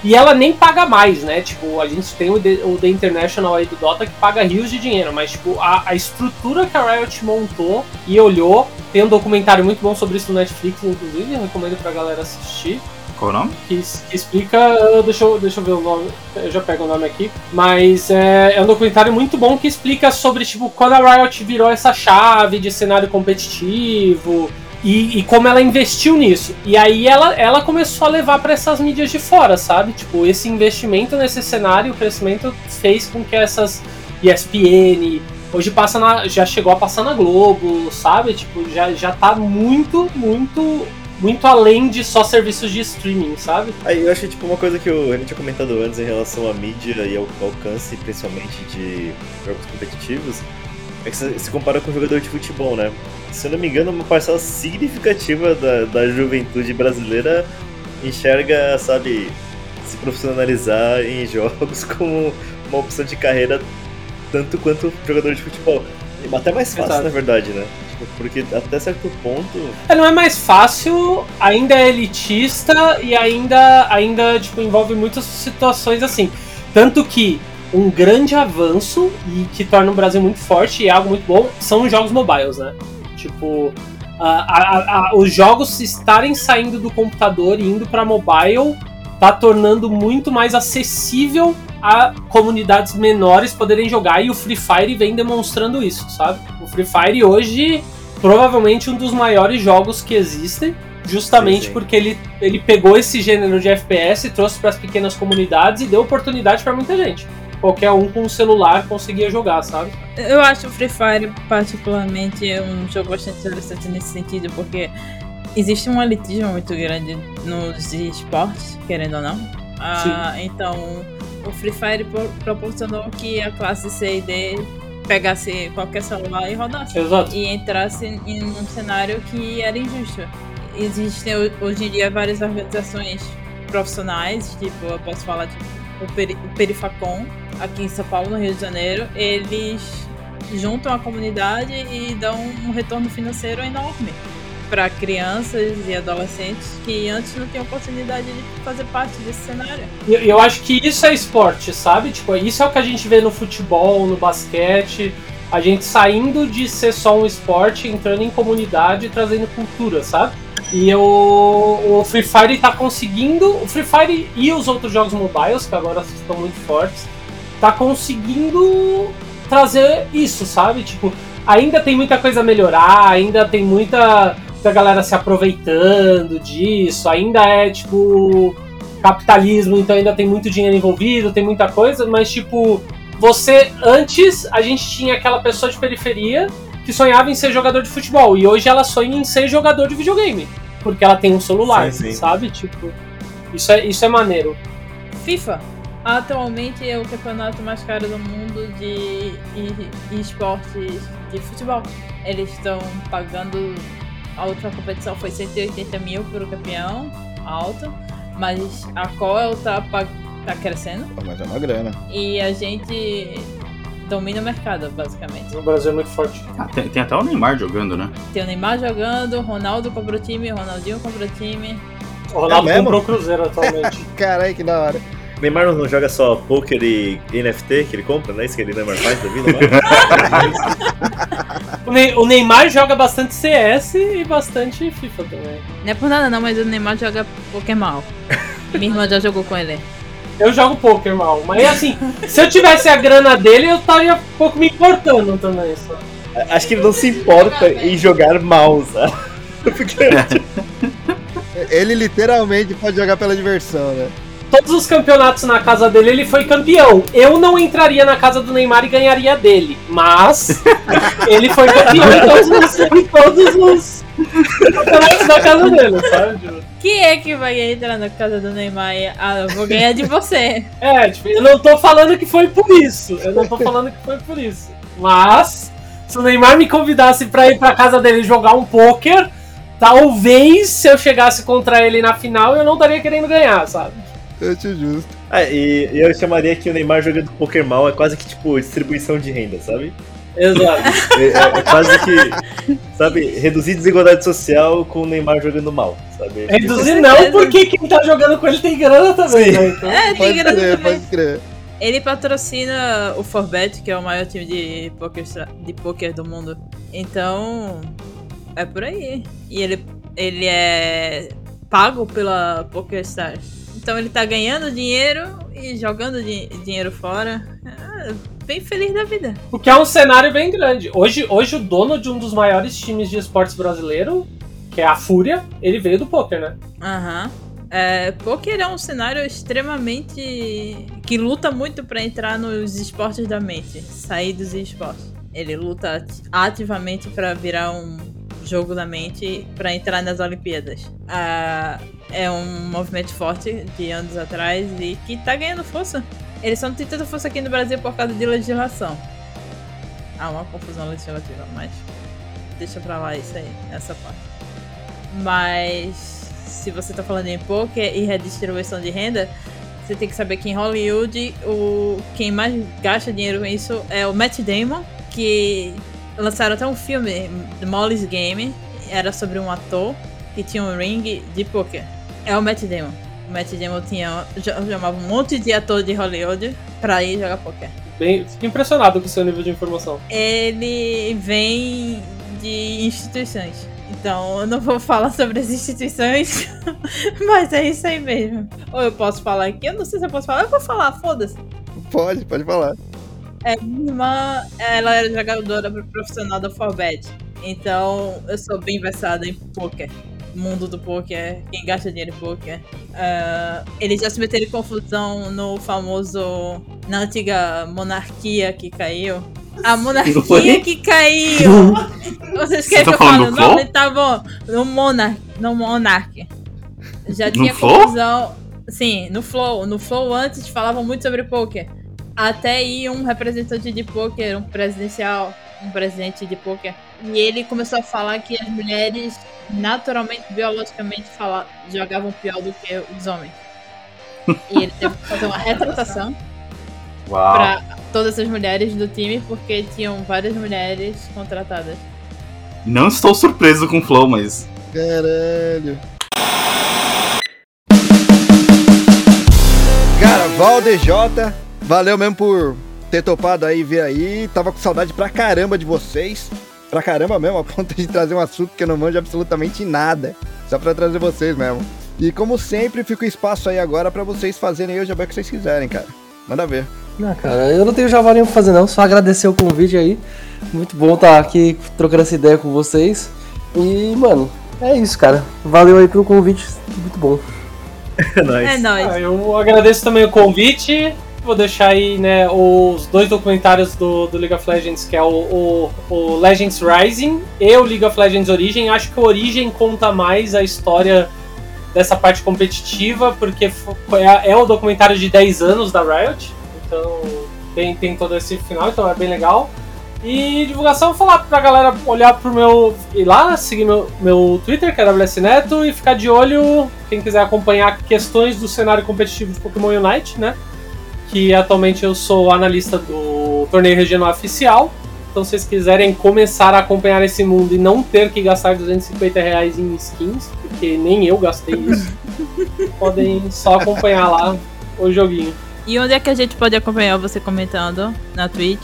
e ela nem paga mais, né? Tipo, a gente tem o The, o The International aí do Dota que paga rios de dinheiro, mas tipo, a, a estrutura que a Riot montou e olhou, tem um documentário muito bom sobre isso no Netflix, inclusive, eu recomendo pra galera assistir Qual o nome? que, que explica. Deixa eu, deixa eu ver o nome, eu já pego o nome aqui. Mas é, é um documentário muito bom que explica sobre tipo, quando a Riot virou essa chave de cenário competitivo. E, e como ela investiu nisso. E aí ela, ela começou a levar para essas mídias de fora, sabe? Tipo, esse investimento nesse cenário, o crescimento fez com que essas ESPN, hoje passa na, já chegou a passar na Globo, sabe? Tipo, já, já tá muito, muito muito além de só serviços de streaming, sabe? Aí eu acho tipo uma coisa que o Renan tinha comentado antes em relação à mídia e ao alcance, principalmente de jogos competitivos, é que você se compara com o jogador de futebol, né? Se eu não me engano, uma parcela significativa da, da juventude brasileira enxerga, sabe, se profissionalizar em jogos [laughs] como uma opção de carreira tanto quanto jogador de futebol. Até mais fácil, Exato. na verdade, né? Porque até certo ponto. É, não é mais fácil, ainda é elitista e ainda, ainda tipo, envolve muitas situações assim. Tanto que um grande avanço e que torna o Brasil muito forte e é algo muito bom são os jogos mobiles, né? Tipo, a- a- a- os jogos estarem saindo do computador e indo para mobile tá tornando muito mais acessível a comunidades menores poderem jogar e o Free Fire vem demonstrando isso, sabe? O Free Fire hoje provavelmente um dos maiores jogos que existem, justamente Sim, sim. porque ele, ele pegou esse gênero de FPS, trouxe para as pequenas comunidades e deu oportunidade para muita gente. Qualquer um com um celular conseguia jogar, sabe? Eu acho o Free Fire, particularmente, um jogo bastante interessante nesse sentido, porque existe um elitismo muito grande nos esportes, querendo ou não. Ah, então, o Free Fire pro- proporcionou que a classe C e D pegasse qualquer celular e rodasse. Exato. E entrasse em um cenário que era injusto. Existem ho- hoje em dia várias organizações profissionais, tipo, eu posso falar de o, Peri, o Perifacom, aqui em São Paulo, no Rio de Janeiro, eles juntam a comunidade e dão um retorno financeiro enorme para crianças e adolescentes que antes não tinham oportunidade de fazer parte desse cenário. Eu, eu acho que isso é esporte, sabe? Tipo, isso é o que a gente vê no futebol, no basquete. A gente saindo de ser só um esporte, entrando em comunidade e trazendo cultura, sabe? E eu, o Free Fire tá conseguindo. O Free Fire e os outros jogos mobiles, que agora estão muito fortes, tá conseguindo trazer isso, sabe? Tipo, ainda tem muita coisa a melhorar, ainda tem muita, muita galera se aproveitando disso, ainda é tipo capitalismo, então ainda tem muito dinheiro envolvido, tem muita coisa, mas tipo, você antes a gente tinha aquela pessoa de periferia que sonhava em ser jogador de futebol e hoje ela sonha em ser jogador de videogame, porque ela tem um celular, Sim, sim. sabe? Tipo, isso é isso é maneiro. FIFA. Atualmente é o campeonato mais caro do mundo de esportes de futebol. Eles estão pagando. A última competição foi 180 mil pro campeão, alto. Mas a Coel tá, pag- tá crescendo. Mas é uma grana. E a gente domina o mercado, basicamente. No Brasil é muito forte. Ah, tem, tem até o Neymar jogando, né? Tem o Neymar jogando, Ronaldo comprou time, Ronaldinho comprou time. O Ronaldo É mesmo? comprou o Cruzeiro atualmente. [laughs] Caralho, que da hora. O Neymar não joga só poker e NFT que ele compra, não é isso que ele Neymar faz da vida? Mas... [laughs] o, o Neymar joga bastante CS e bastante FIFA também. Não é por nada não, mas o Neymar joga Pokémon mal. [laughs] Minha irmã já jogou com ele. Eu jogo poker mal, mas assim, se eu tivesse a grana dele, eu estaria um pouco me importando também. Sabe? Acho que ele não se importa em jogar mal, sabe? [laughs] Porque Ele literalmente pode jogar pela diversão, né? Todos os campeonatos na casa dele, ele foi campeão. Eu não entraria na casa do Neymar e ganharia dele, mas ele foi campeão em todos os, em todos os da casa dele, sabe? Quem é que vai entrar na casa do Neymar e ah, eu vou ganhar de você? É, tipo, eu não tô falando que foi por isso. Eu não tô falando que foi por isso. Mas, se o Neymar me convidasse pra ir pra casa dele jogar um poker, talvez se eu chegasse contra ele na final, eu não estaria querendo ganhar, sabe? Eu te justo. Ah, e eu chamaria que o Neymar jogando poker mal é quase que tipo distribuição de renda, sabe? Exato. É, é- é quase que, sabe, reduzir desigualdade social com o Neymar jogando mal, sabe? Reduzir Com não, certeza. porque quem tá jogando com ele tem grana também, né? [laughs] Então, É, tem grana crer, também. pode crer. Ele patrocina o Forbet, que é o maior time de poker, de poker do mundo. Então, é por aí. E ele, ele é pago pela PokerStars. Então ele tá ganhando dinheiro e jogando di- dinheiro fora. É, bem feliz da vida. o que é um cenário bem grande. Hoje, hoje o dono de um dos maiores times de esportes brasileiro, que é a Fúria, ele veio do poker, né? Aham. É, poker é um cenário extremamente. que luta muito pra entrar nos esportes da mente, sair dos esportes. Ele luta ati- ativamente pra virar um jogo da mente pra entrar nas Olimpíadas. Ah, é um movimento forte de anos atrás e que tá ganhando força. Eles só não têm tanta força aqui no Brasil por causa de legislação. Há uma confusão legislativa, mas deixa pra lá isso aí, essa parte. Mas se você tá falando em poker e redistribuição de renda, você tem que saber que em Hollywood o quem mais gasta dinheiro com isso é o Matt Damon, que lançaram até um filme, The Molly's Game, era sobre um ator que tinha um ring de poker. É o Matt Damon. O Matt Damon tinha, chamava um monte de ator de Hollywood pra ir jogar poker. Bem, fico impressionado com o seu nível de informação. Ele vem de instituições. Então, eu não vou falar sobre as instituições, [laughs] mas é isso aí mesmo. Ou eu posso falar aqui, eu não sei se eu posso falar, eu vou falar, foda-se. Pode, pode falar. É, minha irmã, ela era jogadora profissional da Forbet. Então, eu sou bem versada em poker. Mundo do poker, quem gasta dinheiro em poker. Ah, eles já se meteram em confusão no famoso. na antiga monarquia que caiu. A monarquia Oi? que caiu! Vocês querem tá que eu fale o Flow? nome? Tá bom. No Monarch. No Monarch. Já No tinha Flow? confusão. Sim, no Flow. No Flow antes falavam muito sobre poker. Até ir um representante de poker, um presidencial, um presidente de poker. E ele começou a falar que as mulheres, naturalmente, biologicamente, fala, jogavam pior do que os homens. E ele teve que fazer uma retratação Uau. pra todas as mulheres do time, porque tinham várias mulheres contratadas. Não estou surpreso com o Flow, mas. Caralho. Cara, ValDJ, valeu mesmo por ter topado aí vir aí. Tava com saudade pra caramba de vocês. Pra caramba mesmo, a ponto de trazer um assunto que eu não manjo absolutamente nada. Só pra trazer vocês mesmo. E como sempre, fica o espaço aí agora pra vocês fazerem aí o jabá que vocês quiserem, cara. Manda ver. Ah, cara, eu não tenho jabá nenhum pra fazer não, só agradecer o convite aí. Muito bom estar aqui trocando essa ideia com vocês. E, mano, é isso, cara. Valeu aí pelo convite, muito bom. [laughs] É nóis. É nóis. Ah, eu agradeço também o convite. Vou deixar aí, né, os dois documentários do, do League of Legends, que é o, o, o Legends Rising e o League of Legends Origin. Acho que o Origin conta mais a história dessa parte competitiva, porque é, é o documentário de 10 anos da Riot. Então tem, tem todo esse final, então é bem legal. E divulgação, falar pra galera olhar pro meu. ir lá, seguir meu, meu Twitter, que é WS Neto, e ficar de olho, quem quiser acompanhar questões do cenário competitivo de Pokémon Unite, né? Que atualmente eu sou analista do torneio regional oficial. Então, se vocês quiserem começar a acompanhar esse mundo e não ter que gastar 250 reais em skins, porque nem eu gastei isso, [laughs] podem só acompanhar lá o joguinho. E onde é que a gente pode acompanhar você comentando? Na Twitch?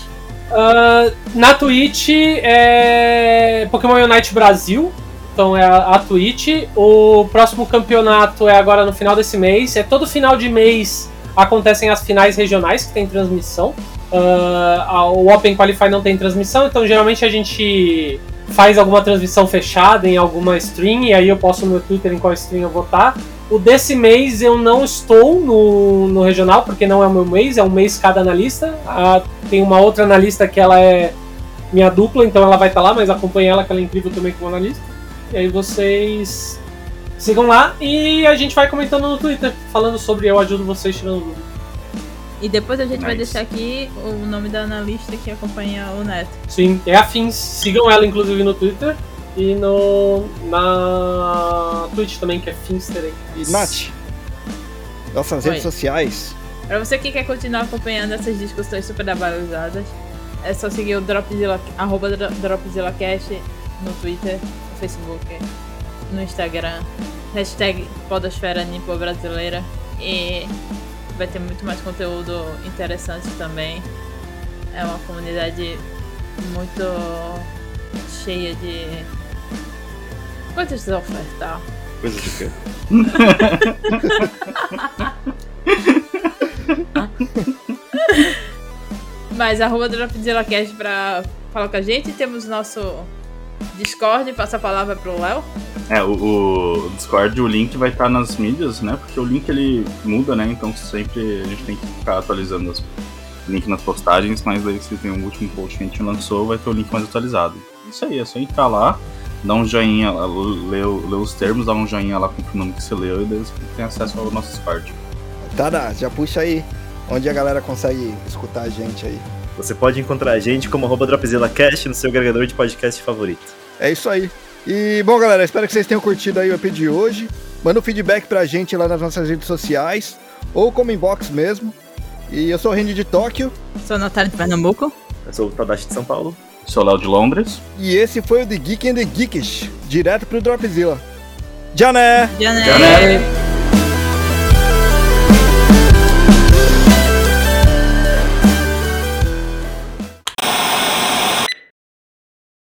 Ah, na Twitch é Pokémon Unite Brasil. Então é a, a Twitch. O próximo campeonato é agora no final desse mês. É todo final de mês acontecem as finais regionais que tem transmissão. A- o Open Qualify não tem transmissão, então geralmente a gente faz alguma transmissão fechada em alguma stream e aí eu posto no meu Twitter em qual stream eu vou estar. O desse mês eu não estou no, no regional, porque não é o meu mês, é um mês cada analista. Ah, tem uma outra analista que ela é minha dupla, então ela vai estar lá, mas acompanha ela, que ela é incrível também como analista. E aí vocês sigam lá e a gente vai comentando no Twitter, falando sobre eu ajudo vocês tirando dúvida. E depois a gente vai Nice. deixar aqui o nome da analista que acompanha o Neto. Sim, é a Fins. Sigam ela, inclusive, no Twitter e no na Twitch também, que é Finster. E Nath, nossas Oi. redes sociais. Pra você que quer continuar acompanhando essas discussões super abalizadas, é só seguir o Dropzilla, arroba Dro- DropzillaCast no Twitter, no Facebook, no Instagram, hashtag Podosfera Nipo Brasileira e vai ter muito mais conteúdo interessante também. É uma comunidade muito cheia de coisas a ofertar. Coisa de quê? [laughs] Mas arroba DropzillaCast pra falar com a gente. Temos nosso Discord, passa a palavra pro Léo. É, o, o Discord, o link vai estar nas mídias, né? Porque o link ele muda, né? Então sempre a gente tem que ficar atualizando os link nas postagens, mas daí se tem um último post que a gente lançou, vai ter o link mais atualizado. Isso aí, é só entrar lá, dar um joinha, ler, ler os termos, dar um joinha lá confirmando que você leu e daí você tem acesso ao nosso Discord. Tada, já puxa aí onde a galera consegue escutar a gente aí. Você pode encontrar a gente como arroba DropzillaCast no seu agregador de podcast favorito. É isso aí. E, bom, galera, espero que vocês tenham curtido aí o EP de hoje. Manda um feedback pra gente lá nas nossas redes sociais, ou como inbox mesmo. E eu sou o Randy de Tóquio, Sou Natália de Pernambuco. Eu sou o Tadashi de São Paulo. Sou o Léo de Londres. e esse foi o The Geek and the Geekish, direto pro Dropzilla. Já né! Janeiro. Janeiro.